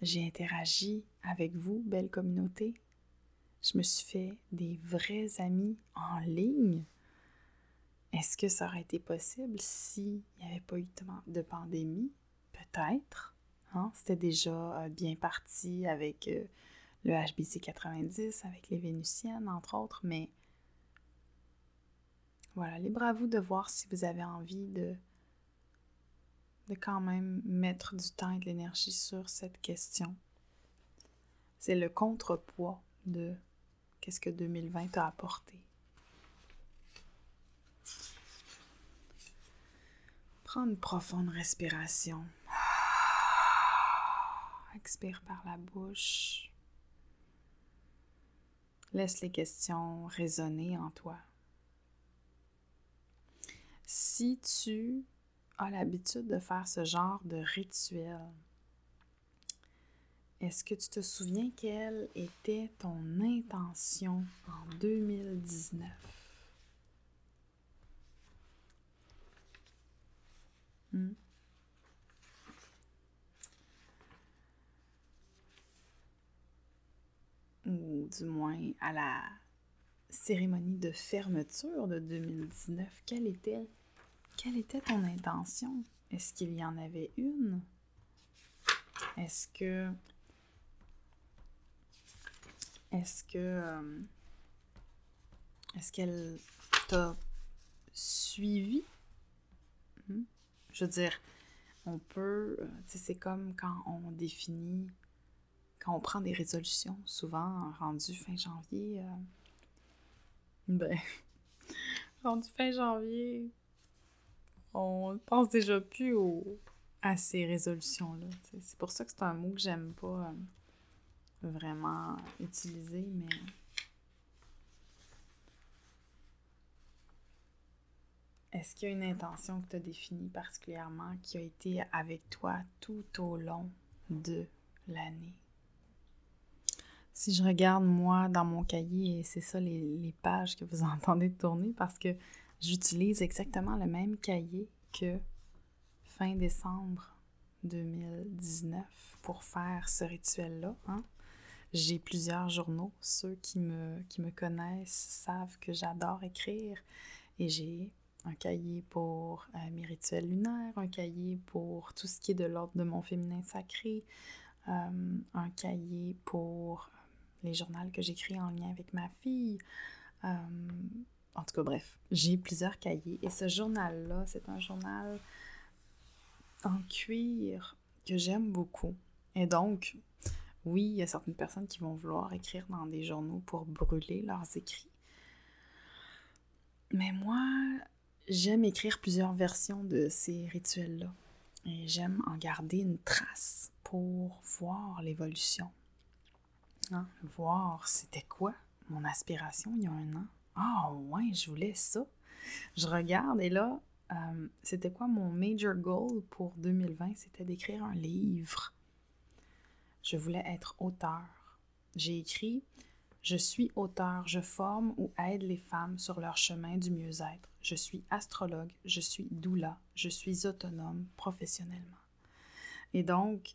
j'ai interagi avec vous, belle communauté. Je me suis fait des vrais amis en ligne. Est-ce que ça aurait été possible s'il n'y avait pas eu de pandémie? Peut-être. Hein? C'était déjà euh, bien parti avec euh, le HBC 90, avec les Vénusiennes, entre autres, mais voilà, libre à vous de voir si vous avez envie de, de quand même mettre du temps et de l'énergie sur cette question. C'est le contrepoids de qu'est-ce que 2020 t'a apporté? Prends une profonde respiration. Expire par la bouche. Laisse les questions résonner en toi. Si tu as l'habitude de faire ce genre de rituel, est-ce que tu te souviens quelle était ton intention en 2019? Hmm? Ou du moins à la cérémonie de fermeture de 2019, quelle était, quelle était ton intention? Est-ce qu'il y en avait une? Est-ce que. Est-ce que. Euh, est-ce qu'elle t'a suivi? Hmm? Je veux dire, on peut. Euh, c'est comme quand on définit. Quand on prend des résolutions, souvent rendu fin janvier. Euh, ben, rendu fin janvier, on pense déjà plus à ces résolutions-là. C'est pour ça que c'est un mot que j'aime pas vraiment utiliser, mais. Est-ce qu'il y a une intention que tu as définie particulièrement qui a été avec toi tout au long de l'année? Si je regarde moi dans mon cahier, et c'est ça les, pages que vous entendez tourner parce que j'utilise exactement le même cahier que fin décembre 2019 pour faire ce rituel-là. Hein. J'ai plusieurs journaux. Ceux qui me, qui me connaissent savent que j'adore écrire et j'ai un cahier pour euh, mes rituels lunaires, un cahier pour tout ce qui est de l'ordre de mon féminin sacré, euh, un cahier pour les journaux que j'écris en lien avec ma fille. Euh, en tout cas, bref, j'ai plusieurs cahiers. Et ce journal-là, c'est un journal en cuir que j'aime beaucoup. Et donc, oui, il y a certaines personnes qui vont vouloir écrire dans des journaux pour brûler leurs écrits. Mais moi, j'aime écrire plusieurs versions de ces rituels-là. Et j'aime en garder une trace pour voir l'évolution. Hein, voir c'était quoi mon aspiration il y a un an. Ah ouais, je voulais ça. Je regarde et là, euh, c'était quoi mon major goal pour 2020? C'était d'écrire un livre. Je voulais être auteur. J'ai écrit Je suis auteur, je forme ou aide les femmes sur leur chemin du mieux-être. Je suis astrologue, je suis doula, je suis autonome professionnellement. Et donc,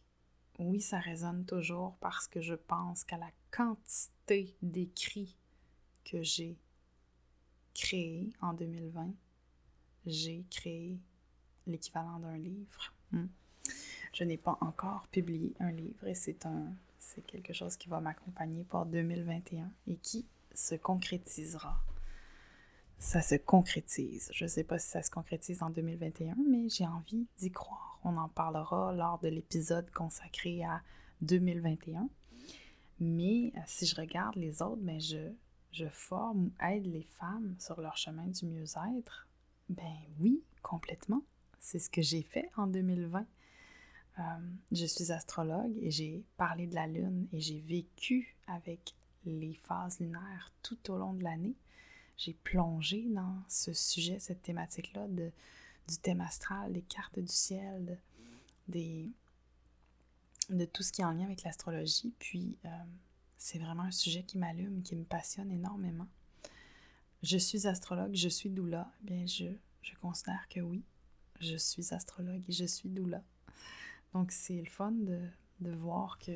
oui, ça résonne toujours parce que je pense qu'à la quantité d'écrits que j'ai créés en 2020, j'ai créé l'équivalent d'un livre. Hmm. Je n'ai pas encore publié un livre et c'est quelque chose qui va m'accompagner pour 2021 et qui se concrétisera. Ça se concrétise. Je ne sais pas si ça se concrétise en 2021, mais j'ai envie d'y croire. On en parlera lors de l'épisode consacré à 2021. Mais euh, si je regarde les autres, ben je, je forme ou aide les femmes sur leur chemin du mieux-être. Ben oui, complètement. C'est ce que j'ai fait en 2020. Euh, je suis astrologue et j'ai parlé de la Lune et j'ai vécu avec les phases lunaires tout au long de l'année. J'ai plongé dans ce sujet, cette thématique-là du thème astral, des cartes du ciel, de tout ce qui est en lien avec l'astrologie. Puis, euh, c'est vraiment un sujet qui m'allume, qui me passionne énormément. je suis astrologue, je suis doula, eh bien je considère que oui, je suis astrologue et je suis doula. Donc c'est le fun de, de voir que,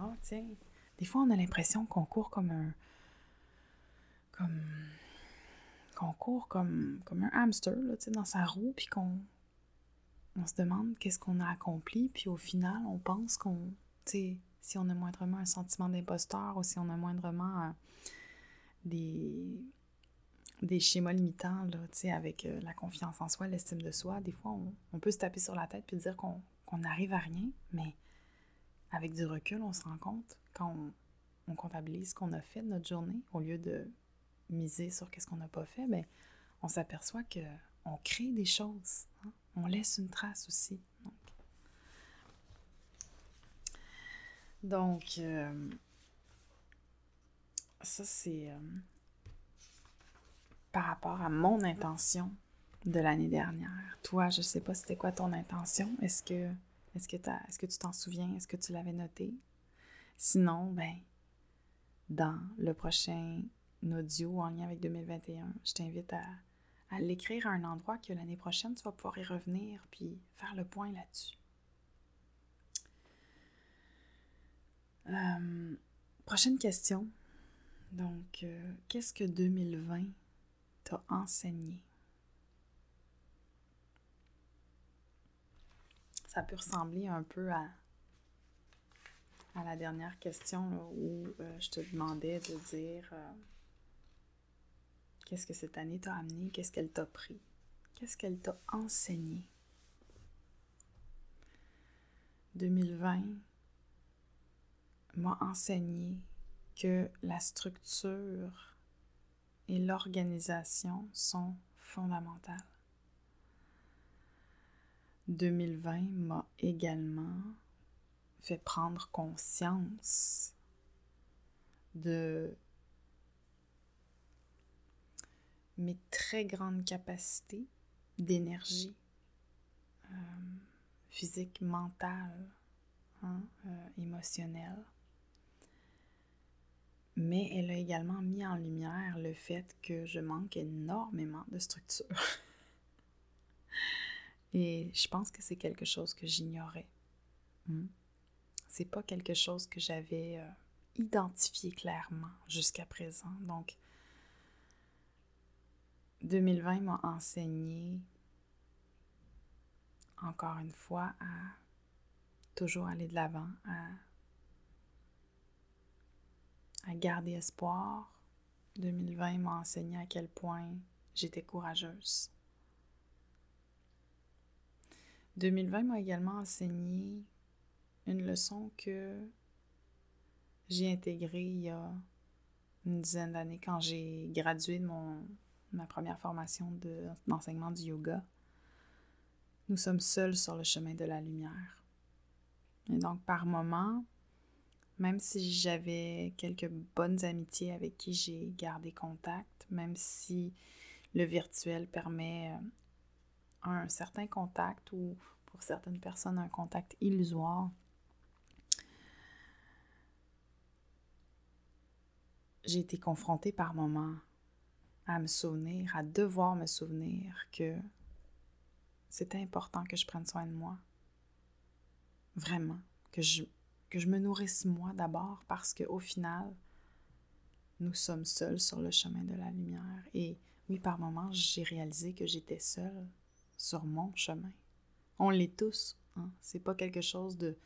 oh tiens, des fois on a l'impression qu'on court comme un, comme, qu'on court comme, comme un hamster, là, dans sa roue, puis qu'on on se demande qu'est-ce qu'on a accompli, puis au final, on pense qu'on, si on a moindrement un sentiment d'imposteur ou si on a moindrement euh, des, des schémas limitants, là, avec euh, la confiance en soi, l'estime de soi, des fois, on, peut se taper sur la tête puis dire qu'on n'arrive à rien, mais avec du recul, on se rend compte quand on, comptabilise ce qu'on a fait de notre journée, au lieu de miser sur qu'est-ce qu'on n'a pas fait, ben, on s'aperçoit que on crée des choses. Hein. On laisse une trace aussi. Donc, euh, ça c'est euh, par rapport à mon intention de l'année dernière. Toi, je sais pas c'était quoi ton intention. Est-ce que est-ce que, tu t'en souviens? Est-ce que tu l'avais noté? Sinon, ben, dans le prochain audio en lien avec 2021, je t'invite à, à l'écrire à un endroit que l'année prochaine, tu vas pouvoir y revenir puis faire le point là-dessus. Euh, prochaine question. Donc, euh, qu'est-ce que 2020 t'a enseigné? Ça peut ressembler un peu à, à la dernière question où euh, je te demandais de dire qu'est-ce que cette année t'a amené, qu'est-ce qu'elle t'a pris, qu'est-ce qu'elle t'a enseigné? 2020 m'a enseigné que la structure et l'organisation sont fondamentales. 2020 m'a également fait prendre conscience de mes très grandes capacités d'énergie euh, physique, mentale, hein, euh, émotionnelle mais elle a également mis en lumière le fait que je manque énormément de structure. Et je pense que c'est quelque chose que j'ignorais. Hmm. C'est pas quelque chose que j'avais euh, identifié clairement jusqu'à présent. Donc, 2020 m'a enseigné, encore une fois, à toujours aller de l'avant, à à garder espoir. 2020 m'a enseigné à quel point j'étais courageuse. 2020 m'a également enseigné une leçon que j'ai intégrée il y a une dizaine d'années quand j'ai gradué de mon, ma première formation d'enseignement du yoga. Nous sommes seuls sur le chemin de la lumière. Et donc, par moments, même si j'avais quelques bonnes amitiés avec qui j'ai gardé contact, même si le virtuel permet euh, un certain contact ou pour certaines personnes un contact illusoire, j'ai été confrontée par moments à me souvenir, à devoir me souvenir que c'était important que je prenne soin de moi. Vraiment, que je que je me nourrisse moi d'abord parce qu'au final, nous sommes seuls sur le chemin de la lumière. Et oui, par moments, j'ai réalisé que j'étais seule sur mon chemin. On l'est tous. Hein? C'est pas quelque chose de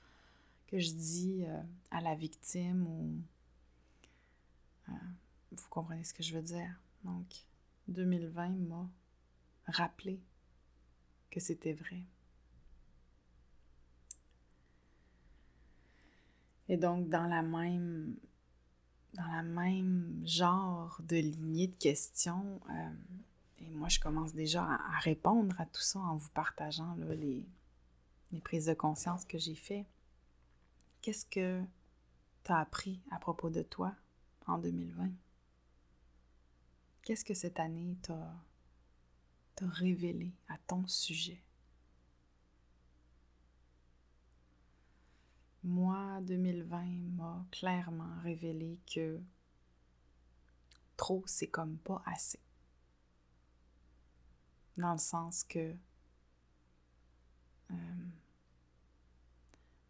que je dis euh, à la victime ou euh, vous comprenez ce que je veux dire. Donc, 2020 m'a rappelé que c'était vrai. Et donc, dans la même, dans la même genre de lignée de questions, euh, et moi, je commence déjà à, répondre à tout ça en vous partageant les, les prises de conscience que j'ai faites. Qu'est-ce que tu as appris à propos de toi en 2020? Qu'est-ce que cette année t'a révélé à ton sujet? Moi, 2020 m'a clairement révélé que trop, c'est comme pas assez. Dans le sens que euh,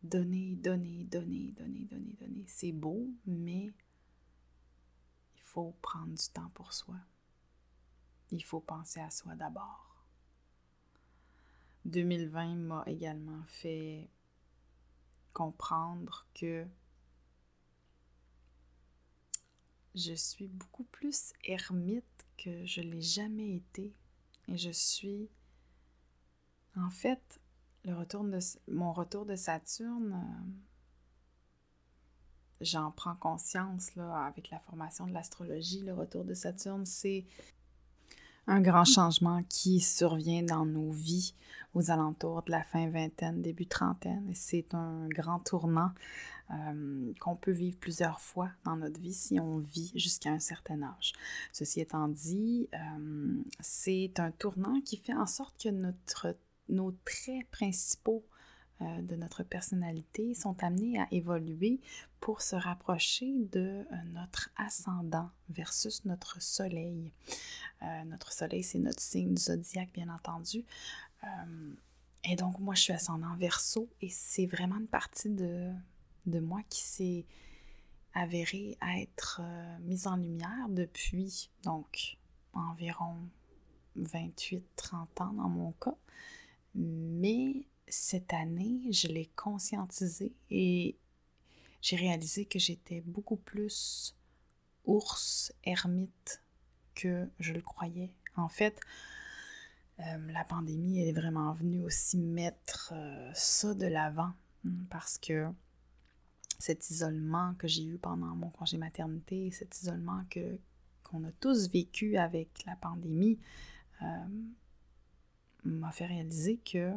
donner, donner, donner, donner, donner, donner, c'est beau, mais il faut prendre du temps pour soi. Il faut penser à soi d'abord. 2020 m'a également fait comprendre que je suis beaucoup plus ermite que je l'ai jamais été. Et je suis, en fait, le retour de, mon retour de Saturne, euh, j'en prends conscience avec la formation de l'astrologie. Le retour de Saturne, c'est un grand changement qui survient dans nos vies aux alentours de la fin vingtaine, début trentaine. C'est un grand tournant euh, qu'on peut vivre plusieurs fois dans notre vie si on vit jusqu'à un certain âge. Ceci étant dit, euh, c'est un tournant qui fait en sorte que notre, nos traits principaux euh, de notre personnalité sont amenés à évoluer pour se rapprocher de euh, notre ascendant versus notre soleil. Euh, notre soleil, c'est notre signe zodiaque, bien entendu. et donc, moi, je suis ascendant verso et c'est vraiment une partie de, moi qui s'est avérée être mise en lumière depuis, donc, environ 28-30 ans dans mon cas. Mais cette année, je l'ai conscientisé et j'ai réalisé que j'étais beaucoup plus ours, ermite que je le croyais. En fait, euh, la pandémie est vraiment venue aussi mettre euh, ça de l'avant parce que cet isolement que j'ai eu pendant mon congé maternité, cet isolement que qu'on a tous vécu avec la pandémie, euh, m'a fait réaliser que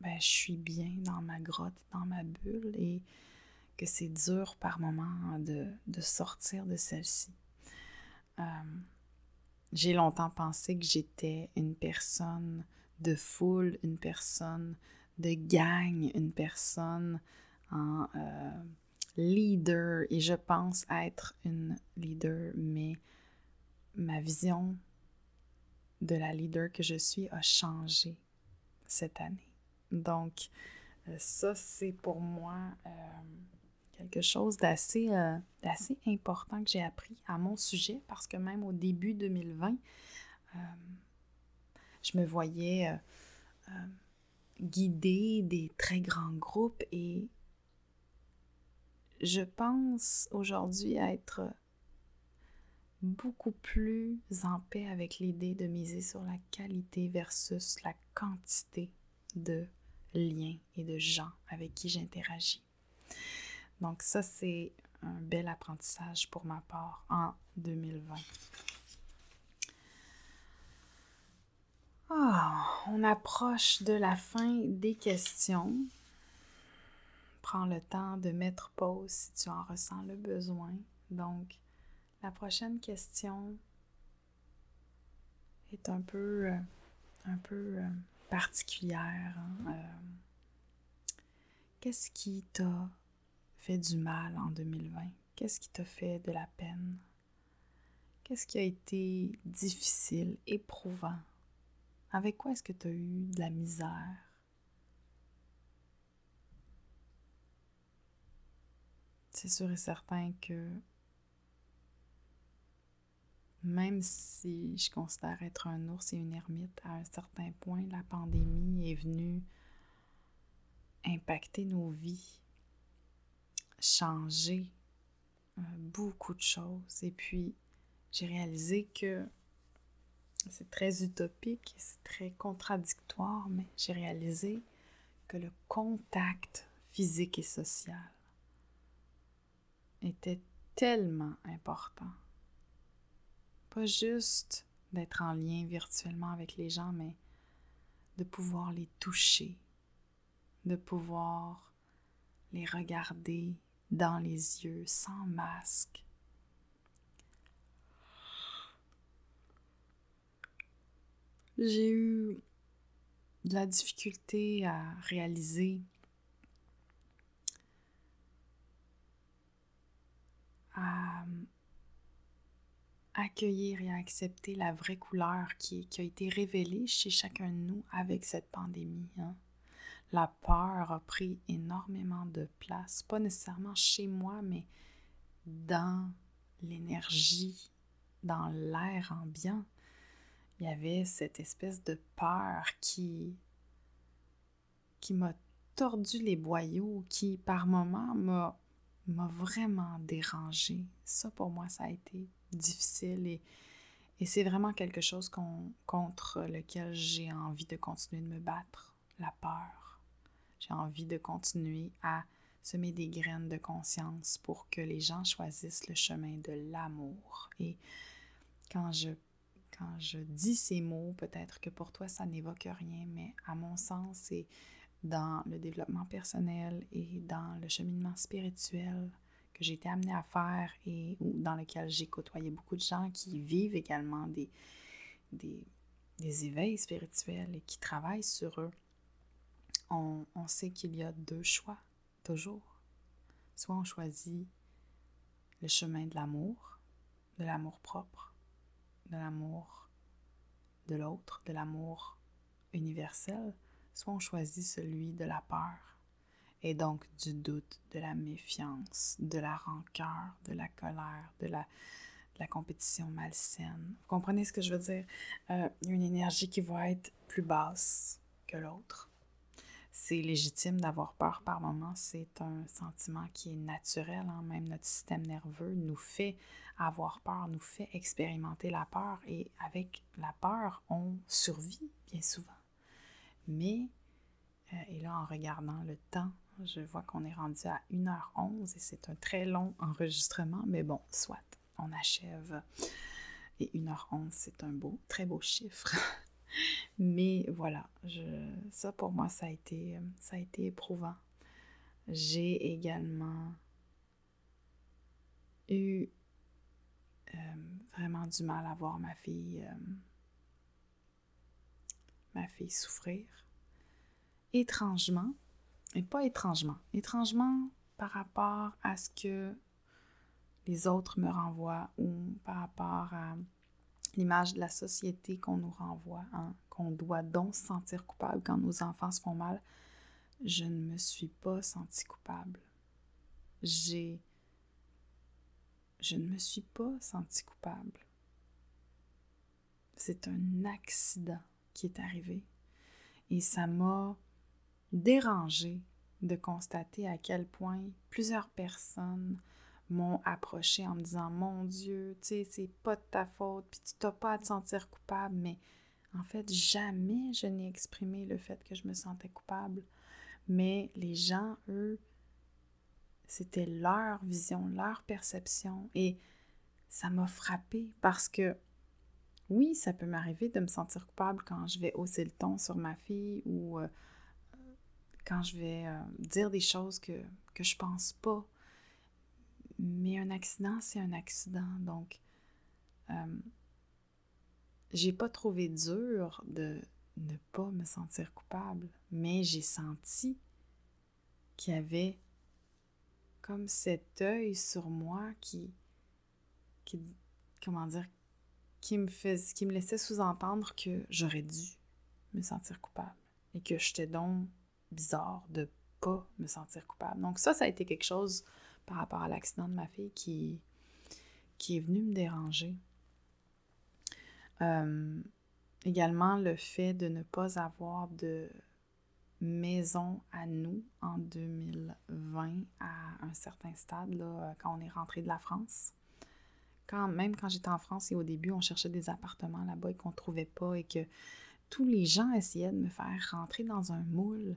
ben, je suis bien dans ma grotte, dans ma bulle et que c'est dur par moments de, sortir de celle-ci. Euh, j'ai longtemps pensé que j'étais une personne de foule, une personne de gang, une personne en euh, leader et je pense être une leader, mais ma vision de la leader que je suis a changé cette année. Donc, euh, ça, c'est pour moi euh, quelque chose euh, d'assez important que j'ai appris à mon sujet parce que même au début 2020, je me voyais guider des très grands groupes et je pense aujourd'hui être beaucoup plus en paix avec l'idée de miser sur la qualité versus la quantité de liens et de gens avec qui j'interagis. Donc ça, c'est un bel apprentissage pour ma part en 2020. Ah, on approche de la fin des questions. Prends le temps de mettre pause si tu en ressens le besoin. Donc, la prochaine question est un peu, euh, un peu euh, particulière. Hein, euh, qu'est-ce qui t'a fait du mal en 2020? Qu'est-ce qui t'a fait de la peine? Qu'est-ce qui a été difficile, éprouvant? Avec quoi est-ce que tu as eu de la misère? C'est sûr et certain que même si je considère être un ours et une ermite, à un certain point, la pandémie est venue impacter nos vies, changer euh, beaucoup de choses. Et puis, j'ai réalisé que c'est très utopique, c'est très contradictoire, mais j'ai réalisé que le contact physique et social était tellement important pas juste d'être en lien virtuellement avec les gens, mais de pouvoir les toucher, de pouvoir les regarder dans les yeux sans masque. J'ai eu de la difficulté à réaliser à accueillir et accepter la vraie couleur qui, a été révélée chez chacun de nous avec cette pandémie. Hein. La peur a pris énormément de place, pas nécessairement chez moi, mais dans l'énergie, dans l'air ambiant. Il y avait cette espèce de peur qui, qui m'a tordu les boyaux, qui par moments m'a m'a vraiment dérangé. Ça, pour moi, ça a été difficile et, et c'est vraiment quelque chose contre lequel j'ai envie de continuer de me battre, la peur. J'ai envie de continuer à semer des graines de conscience pour que les gens choisissent le chemin de l'amour. Et quand je, quand je dis ces mots, peut-être que pour toi, ça n'évoque rien, mais à mon sens, c'est dans le développement personnel et dans le cheminement spirituel que j'ai été amenée à faire et dans lequel j'ai côtoyé beaucoup de gens qui vivent également des, des, éveils spirituels et qui travaillent sur eux, on, on sait qu'il y a deux choix, toujours. Soit on choisit le chemin de l'amour, de l'amour propre, de l'amour de l'autre, de l'amour universel, soit on choisit celui de la peur, et donc du doute, de la méfiance, de la rancœur, de la colère, de la, la compétition malsaine. Vous comprenez ce que je veux dire? Euh, une énergie qui va être plus basse que l'autre. C'est légitime d'avoir peur par moments, c'est un sentiment qui est naturel, hein. même notre système nerveux nous fait avoir peur, nous fait expérimenter la peur et avec la peur, on survit bien souvent. Mais, euh, et là, en regardant le temps, je vois qu'on est rendu à 1h11 et c'est un très long enregistrement, mais bon, soit, on achève. Et 1h11, c'est un beau, très beau chiffre. mais voilà, je, ça pour moi, ça a été, ça a été éprouvant. J'ai également eu euh, vraiment du mal à voir ma fille euh, m'a fait souffrir. Étrangement, et pas étrangement, étrangement par rapport à ce que les autres me renvoient ou par rapport à l'image de la société qu'on nous renvoie, hein, qu'on doit donc se sentir coupable quand nos enfants se font mal, je ne me suis pas sentie coupable. J'ai. Je ne me suis pas sentie coupable. C'est un accident qui est arrivé. Et ça m'a dérangé de constater à quel point plusieurs personnes m'ont approché en me disant Mon Dieu, tu sais, c'est pas de ta faute, puis tu t'as pas à te sentir coupable. Mais en fait, jamais je n'ai exprimé le fait que je me sentais coupable. Mais les gens, eux, c'était leur vision, leur perception. Et ça m'a frappé parce que oui, ça peut m'arriver de me sentir coupable quand je vais hausser le ton sur ma fille ou euh, quand je vais euh, dire des choses que, que je pense pas. Mais un accident, c'est un accident. Donc, euh, j'ai pas trouvé dur de ne pas me sentir coupable, mais j'ai senti qu'il y avait comme cet œil sur moi qui, qui comment dire, qui me, qui me laissait sous-entendre que j'aurais dû me sentir coupable et que j'étais donc bizarre de pas me sentir coupable. Donc ça, ça a été quelque chose par rapport à l'accident de ma fille qui, est venu me déranger. Euh, également, le fait de ne pas avoir de maison à nous en 2020 à un certain stade, là, quand on est rentré de la France quand même quand j'étais en France et au début, on cherchait des appartements là-bas et qu'on ne trouvait pas et que tous les gens essayaient de me faire rentrer dans un moule.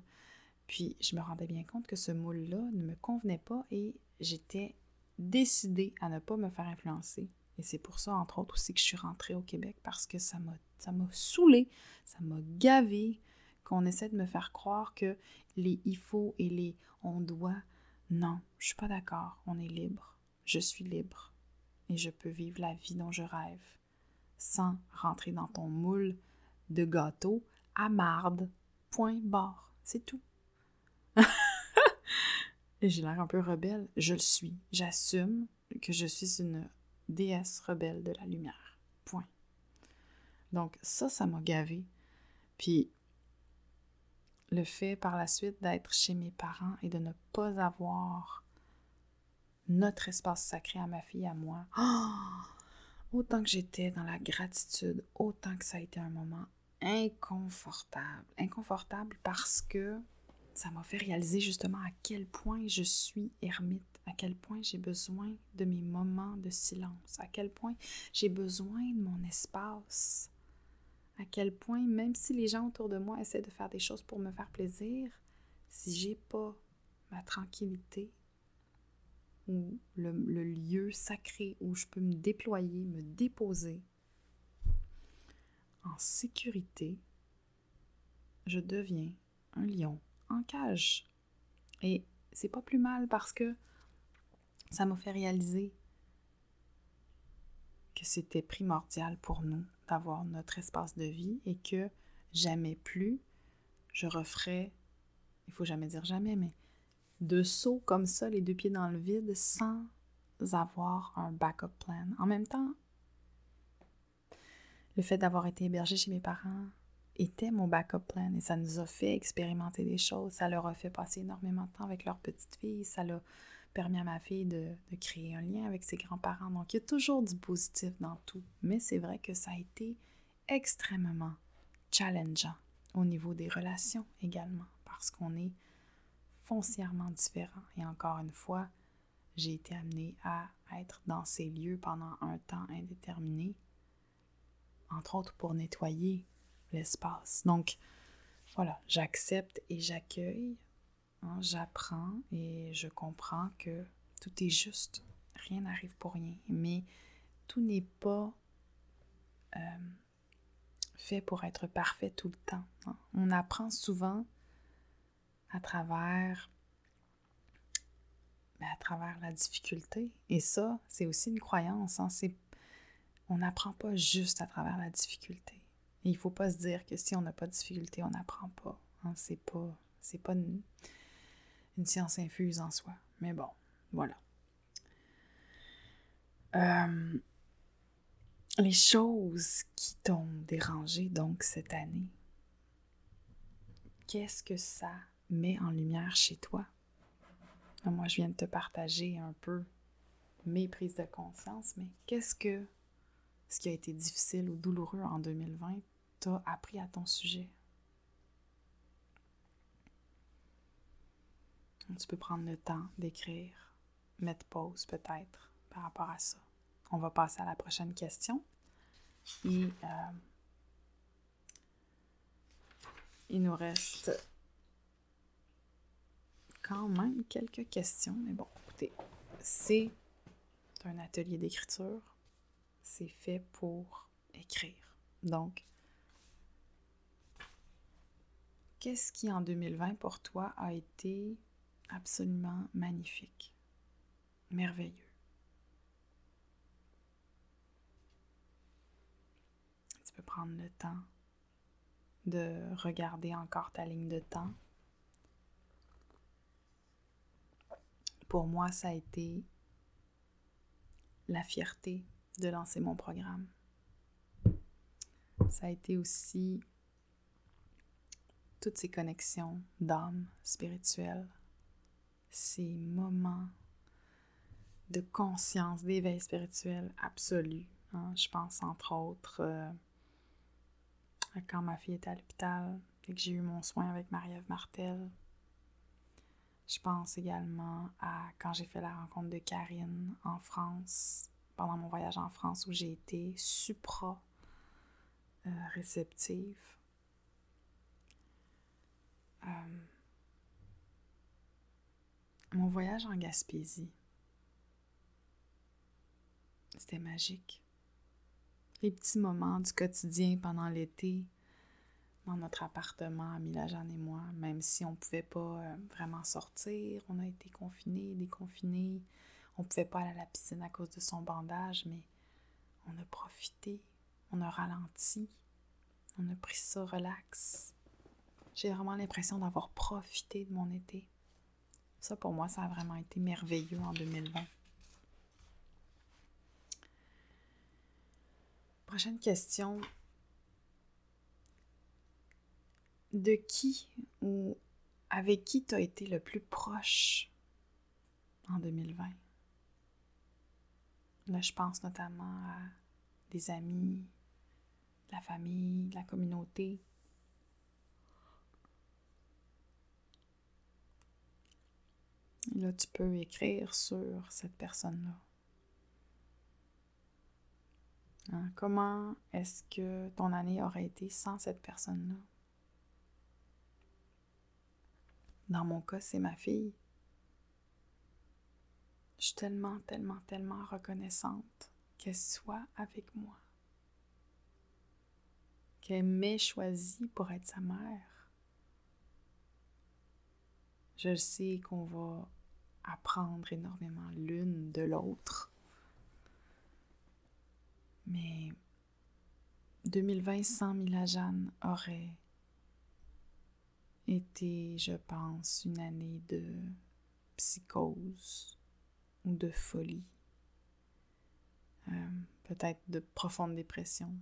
Puis je me rendais bien compte que ce moule-là ne me convenait pas et j'étais décidée à ne pas me faire influencer. Et c'est pour ça, entre autres, aussi que je suis rentrée au Québec parce que ça m'a, ça saoulée, ça m'a gavé qu'on essaie de me faire croire que les il faut et les on doit. Non, je suis pas d'accord. On est libre. Je suis libre et je peux vivre la vie dont je rêve, sans rentrer dans ton moule de gâteau à marde. Point barre. C'est tout. et j'ai l'air un peu rebelle. Je le suis. J'assume que je suis une déesse rebelle de la lumière. Point. Donc ça, ça m'a gavé. Puis le fait par la suite d'être chez mes parents et de ne pas avoir notre espace sacré à ma fille, à moi, autant que j'étais dans la gratitude, autant que ça a été un moment inconfortable. Inconfortable parce que ça m'a fait réaliser justement à quel point je suis ermite, à quel point j'ai besoin de mes moments de silence, à quel point j'ai besoin de mon espace à quel point, même si les gens autour de moi essaient de faire des choses pour me faire plaisir, si j'ai pas ma tranquillité ou le, lieu sacré où je peux me déployer, me déposer en sécurité, je deviens un lion en cage. Et c'est pas plus mal parce que ça m'a fait réaliser que c'était primordial pour nous d'avoir notre espace de vie et que jamais plus je referai, il faut jamais dire jamais, mais de saut comme ça, les deux pieds dans le vide, sans avoir un backup plan. En même temps, le fait d'avoir été hébergé chez mes parents était mon backup plan et ça nous a fait expérimenter des choses. Ça leur a fait passer énormément de temps avec leur petite fille. Ça l'a permis à ma fille de, créer un lien avec ses grands-parents. Donc, il y a toujours du positif dans tout. Mais c'est vrai que ça a été extrêmement challengeant au niveau des relations également, parce qu'on est foncièrement différents. Et encore une fois, j'ai été amenée à être dans ces lieux pendant un temps indéterminé, entre autres pour nettoyer l'espace. Donc, voilà, j'accepte et j'accueille Hein, j'apprends et je comprends que tout est juste. Rien n'arrive pour rien. Mais tout n'est pas euh, fait pour être parfait tout le temps. Hein. On apprend souvent à travers ben, à travers la difficulté. Et ça, c'est aussi une croyance. Hein. On n'apprend pas juste à travers la difficulté. Il ne faut pas se dire que si on n'a pas de difficulté, on n'apprend pas. Hein. C'est pas, c'est pas une, une science infuse en soi. Mais bon, voilà. Euh, les choses qui t'ont dérangé donc cette année, qu'est-ce que ça met en lumière chez toi? Moi, je viens de te partager un peu mes prises de conscience, mais qu'est-ce que ce qui a été difficile ou douloureux en 2020 t'a appris à ton sujet? Tu peux prendre le temps d'écrire, mettre pause peut-être par rapport à ça. On va passer à la prochaine question. Et euh, il nous reste quand même quelques questions. Mais bon, écoutez, c'est un atelier d'écriture. C'est fait pour écrire. Donc, qu'est-ce qui en 2020 pour toi a été absolument magnifique, merveilleux? Tu peux prendre le temps de regarder encore ta ligne de temps. Pour moi, ça a été la fierté de lancer mon programme. Ça a été aussi toutes ces connexions d'âme spirituelle ces moments de conscience, d'éveil spirituel absolu. Hein. Je pense entre autres euh, à quand ma fille était à l'hôpital et que j'ai eu mon soin avec Marie-Ève Martel. Je pense également à quand j'ai fait la rencontre de Karine en France, pendant mon voyage en France où j'ai été supra euh, réceptive. Euh, mon voyage en Gaspésie, c'était magique. Les petits moments du quotidien pendant l'été, dans notre appartement, Mila, Jeanne et moi, même si on ne pouvait pas euh, vraiment sortir, on a été confinés, déconfinés, on ne pouvait pas aller à la piscine à cause de son bandage, mais on a profité, on a ralenti, on a pris ça relax. J'ai vraiment l'impression d'avoir profité de mon été. Ça, pour moi, ça a vraiment été merveilleux en 2020. Prochaine question. De qui ou avec qui tu as été le plus proche en 2020? Là, je pense notamment à des amis, la famille, la communauté. Et là, tu peux écrire sur cette personne-là. Hein, comment est-ce que ton année aurait été sans cette personne-là? Dans mon cas, c'est ma fille. Je suis tellement, tellement, tellement reconnaissante qu'elle soit avec moi. Qu'elle m'ait choisi pour être sa mère. Je sais qu'on va apprendre énormément l'une de l'autre. Mais 2020 sans Mila Jeanne aurait été, je pense, une année de psychose ou de folie, euh, peut-être de profonde dépression.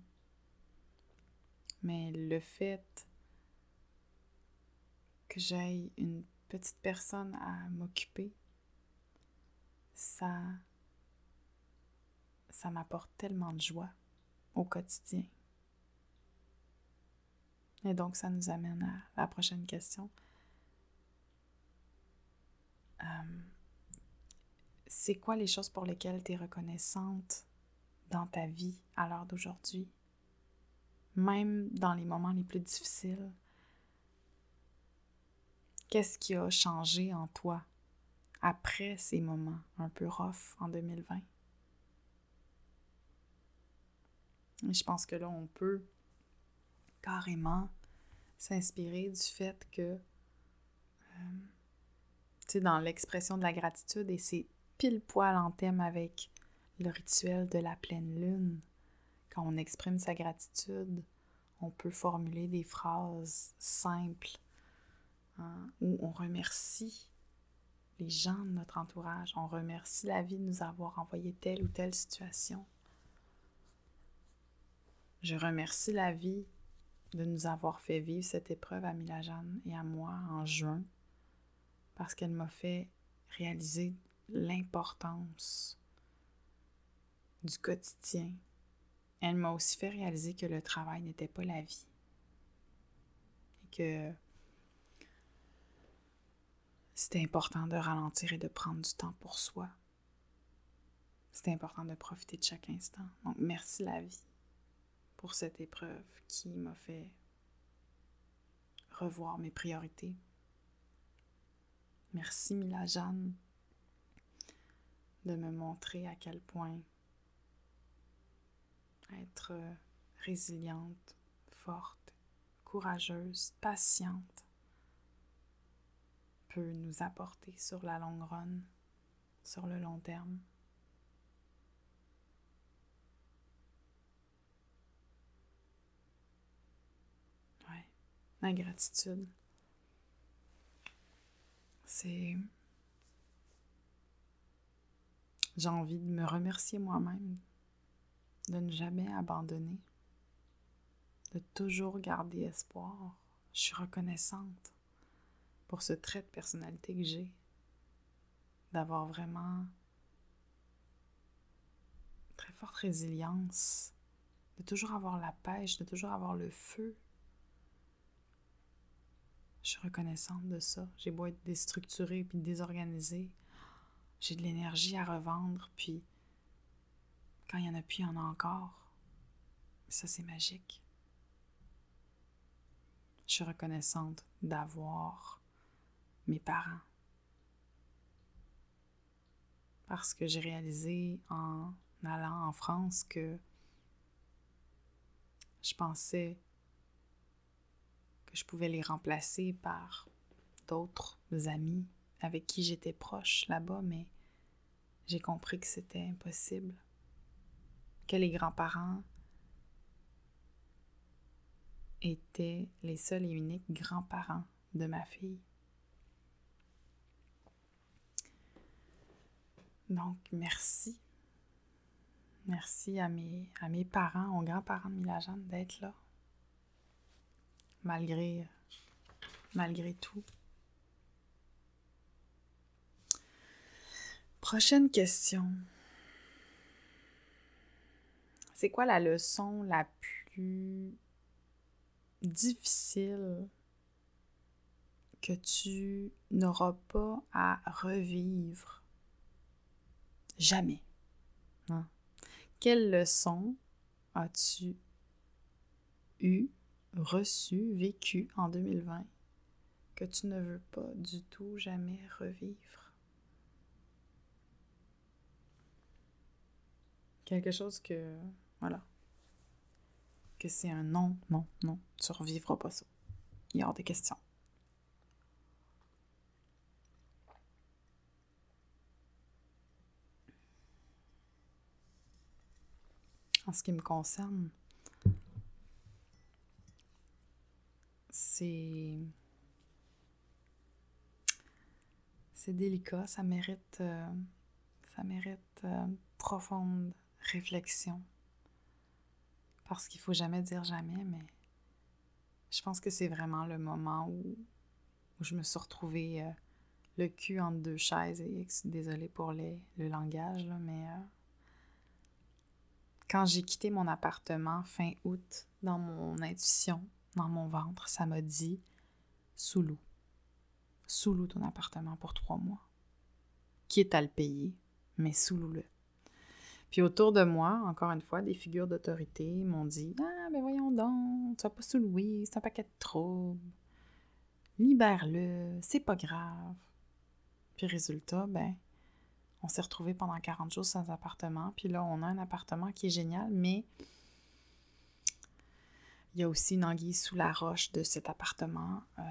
Mais le fait que j'aille une petite personne à m'occuper, ça, ça m'apporte tellement de joie au quotidien. Et donc, ça nous amène à la prochaine question. Euh, c'est quoi les choses pour lesquelles tu es reconnaissante dans ta vie à l'heure d'aujourd'hui? Même dans les moments les plus difficiles. Qu'est-ce qui a changé en toi après ces moments un peu rough en 2020? Et je pense que là, on peut carrément s'inspirer du fait que, euh, tu sais, dans l'expression de la gratitude, et c'est pile poil en thème avec le rituel de la pleine lune. Quand on exprime sa gratitude, on peut formuler des phrases simples hein, où on remercie les gens de notre entourage, on remercie la vie de nous avoir envoyé telle ou telle situation. Je remercie la vie de nous avoir fait vivre cette épreuve à Mila-Jeanne et à moi en juin parce qu'elle m'a fait réaliser l'importance du quotidien. Elle m'a aussi fait réaliser que le travail n'était pas la vie et que c'était important de ralentir et de prendre du temps pour soi. C'était important de profiter de chaque instant. Donc, merci la vie pour cette épreuve qui m'a fait revoir mes priorités. Merci Mila Jeanne de me montrer à quel point être résiliente, forte, courageuse, patiente peut nous apporter sur la longue run, sur le long terme. la gratitude. C'est... J'ai envie de me remercier moi-même, de ne jamais abandonner, de toujours garder espoir. Je suis reconnaissante pour ce trait de personnalité que j'ai, d'avoir vraiment très forte résilience, de toujours avoir la pêche, de toujours avoir le feu je suis reconnaissante de ça. J'ai beau être déstructurée puis désorganisée. J'ai de l'énergie à revendre, puis quand il n'y en a plus, il y en a encore. Ça, c'est magique. Je suis reconnaissante d'avoir mes parents. Parce que j'ai réalisé en allant en France que je pensais je pouvais les remplacer par d'autres amis avec qui j'étais proche là-bas, mais j'ai compris que c'était impossible, que les grands-parents étaient les seuls et uniques grands-parents de ma fille. Donc, merci. Merci à mes, parents, aux grands-parents de Milagane d'être là. Malgré, malgré tout. Prochaine question. C'est quoi la leçon la plus difficile que tu n'auras pas à revivre? Jamais? Hein? Quelle leçon as-tu eu, reçu, vécu en 2020 que tu ne veux pas du tout jamais revivre? Quelque chose que, voilà, que c'est un non, non, non, tu revivras pas ça. Il y a des questions. En ce qui me concerne, c'est c'est délicat, ça mérite euh, ça mérite euh, profonde réflexion. Parce qu'il faut jamais dire jamais, mais je pense que c'est vraiment le moment où, où, je me suis retrouvée euh, le cul entre deux chaises et désolée pour les, le langage, mais quand j'ai quitté mon appartement fin août, dans mon intuition, dans mon ventre, ça m'a dit sous sous ton appartement pour trois mois. Quitte à le payer, mais sous le Puis autour de moi, encore une fois, des figures d'autorité m'ont dit Ah, ben voyons donc, tu vas pas sous-louer, c'est un paquet de troubles. Libère-le, c'est pas grave. Puis résultat, ben, on s'est retrouvés pendant 40 jours sans appartement. Puis là, on a un appartement qui est génial, mais il y a aussi une anguille sous la roche de cet appartement. Euh,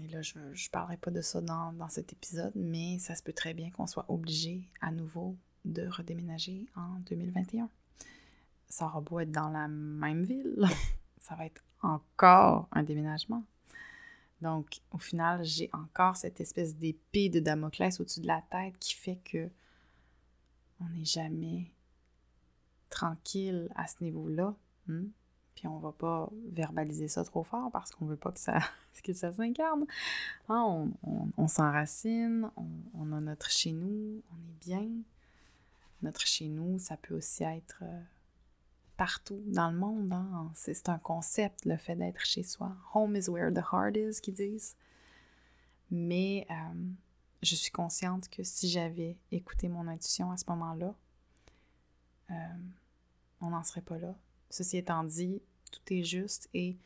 et là, je ne parlerai pas de ça dans, dans, cet épisode, mais ça se peut très bien qu'on soit obligé à nouveau de redéménager en 2021. Ça aura beau être dans la même ville, ça va être encore un déménagement. Donc, au final, j'ai encore cette espèce d'épée de Damoclès au-dessus de la tête qui fait que on n'est jamais tranquille à ce niveau-là. Hmm? Puis on va pas verbaliser ça trop fort parce qu'on veut pas que ça, que ça s'incarne. Hein, on, s'enracine, on, on, a notre chez nous, on est bien. Notre chez nous, ça peut aussi être euh, partout dans le monde. Hein. C'est un concept, le fait d'être chez soi. Home is where the heart is, qu'ils disent. Mais euh, je suis consciente que si j'avais écouté mon intuition à ce moment-là, euh, on n'en serait pas là. Ceci étant dit, tout est juste et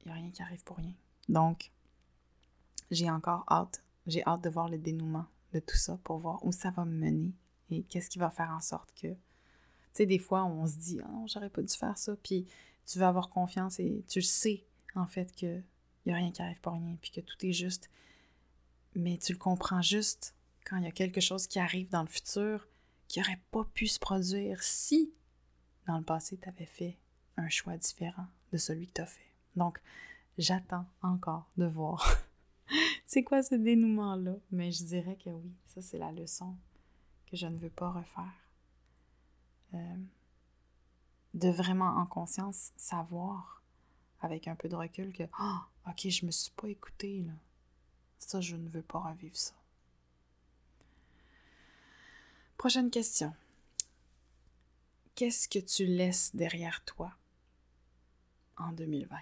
il n'y a rien qui arrive pour rien. Donc, j'ai encore hâte, j'ai hâte de voir le dénouement de tout ça pour voir où ça va me mener et qu'est-ce qui va faire en sorte que tu sais, des fois, on se dit, oh, j'aurais pas dû faire ça, puis tu veux avoir confiance et tu sais, en fait, qu'il n'y a rien qui arrive pour rien, puis que tout est juste. Mais tu le comprends juste quand il y a quelque chose qui arrive dans le futur qui n'aurait pas pu se produire si, dans le passé, tu avais fait un choix différent de celui que tu as fait. Donc, j'attends encore de voir c'est quoi ce dénouement-là? Mais je dirais que oui, ça c'est la leçon que je ne veux pas refaire. Euh, de vraiment en conscience savoir avec un peu de recul que ah ok je me suis pas écoutée là ça je ne veux pas revivre ça prochaine question. Qu'est-ce que tu laisses derrière toi en 2020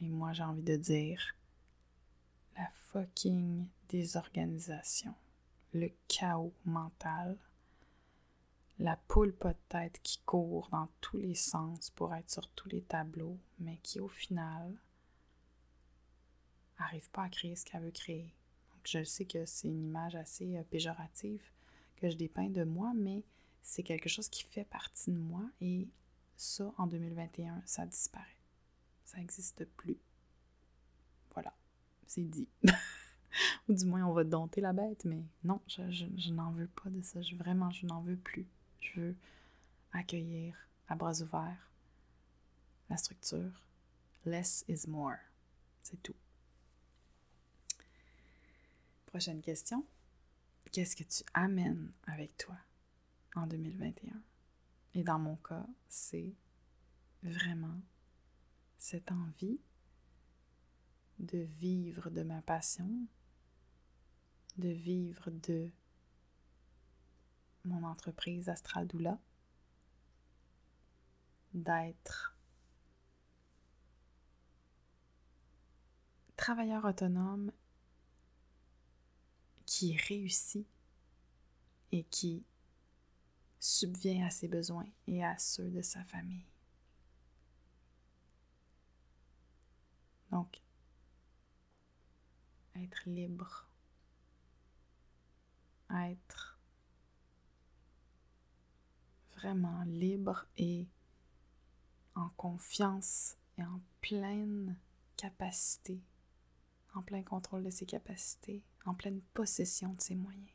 et moi j'ai envie de dire la fucking désorganisation le chaos mental, la poule pas de tête qui court dans tous les sens pour être sur tous les tableaux, mais qui au final n'arrive pas à créer ce qu'elle veut créer. Donc je sais que c'est une image assez euh, péjorative que je dépeins de moi, mais c'est quelque chose qui fait partie de moi et ça, en 2021, ça disparaît. Ça n'existe plus. Voilà, c'est dit. Ou du moins, on va dompter la bête, mais non, je, n'en veux pas de ça. Je, vraiment, je n'en veux plus. Je veux accueillir à bras ouverts la structure. Less is more. C'est tout. Prochaine question. Qu'est-ce que tu amènes avec toi en 2021? Et dans mon cas, c'est vraiment cette envie de vivre de ma passion, de vivre de mon entreprise Astral Doula, d'être travailleur autonome qui réussit et qui subvient à ses besoins et à ceux de sa famille. Donc, être libre, être vraiment libre et en confiance et en pleine capacité, en plein contrôle de ses capacités, en pleine possession de ses moyens.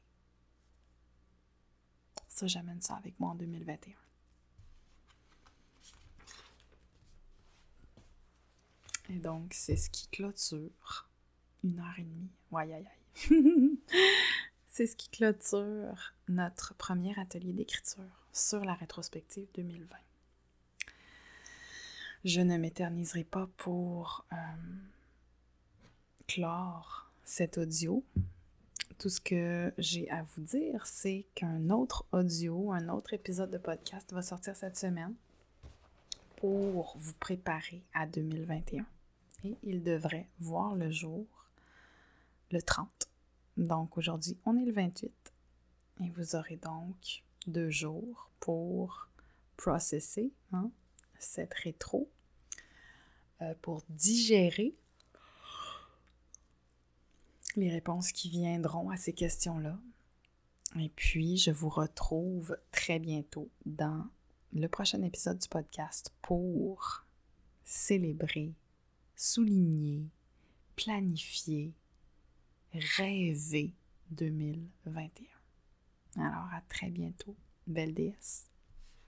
Ça, j'amène ça avec moi en 2021. Et donc, c'est ce qui clôture une heure et demie. Ouais, aïe, aïe. c'est ce qui clôture notre premier atelier d'écriture sur la rétrospective 2020. Je ne m'éterniserai pas pour euh, clore cet audio. Tout ce que j'ai à vous dire, c'est qu'un autre audio, un autre épisode de podcast va sortir cette semaine pour vous préparer à 2021. Et il devrait voir le jour le 30. Donc aujourd'hui, on est le 28. Et vous aurez donc deux jours pour processer hein, cette rétro, euh, pour digérer les réponses qui viendront à ces questions-là. Et puis, je vous retrouve très bientôt dans le prochain épisode du podcast pour célébrer, souligner, planifier, rêver 2021. Alors, à très bientôt. Belle déesse.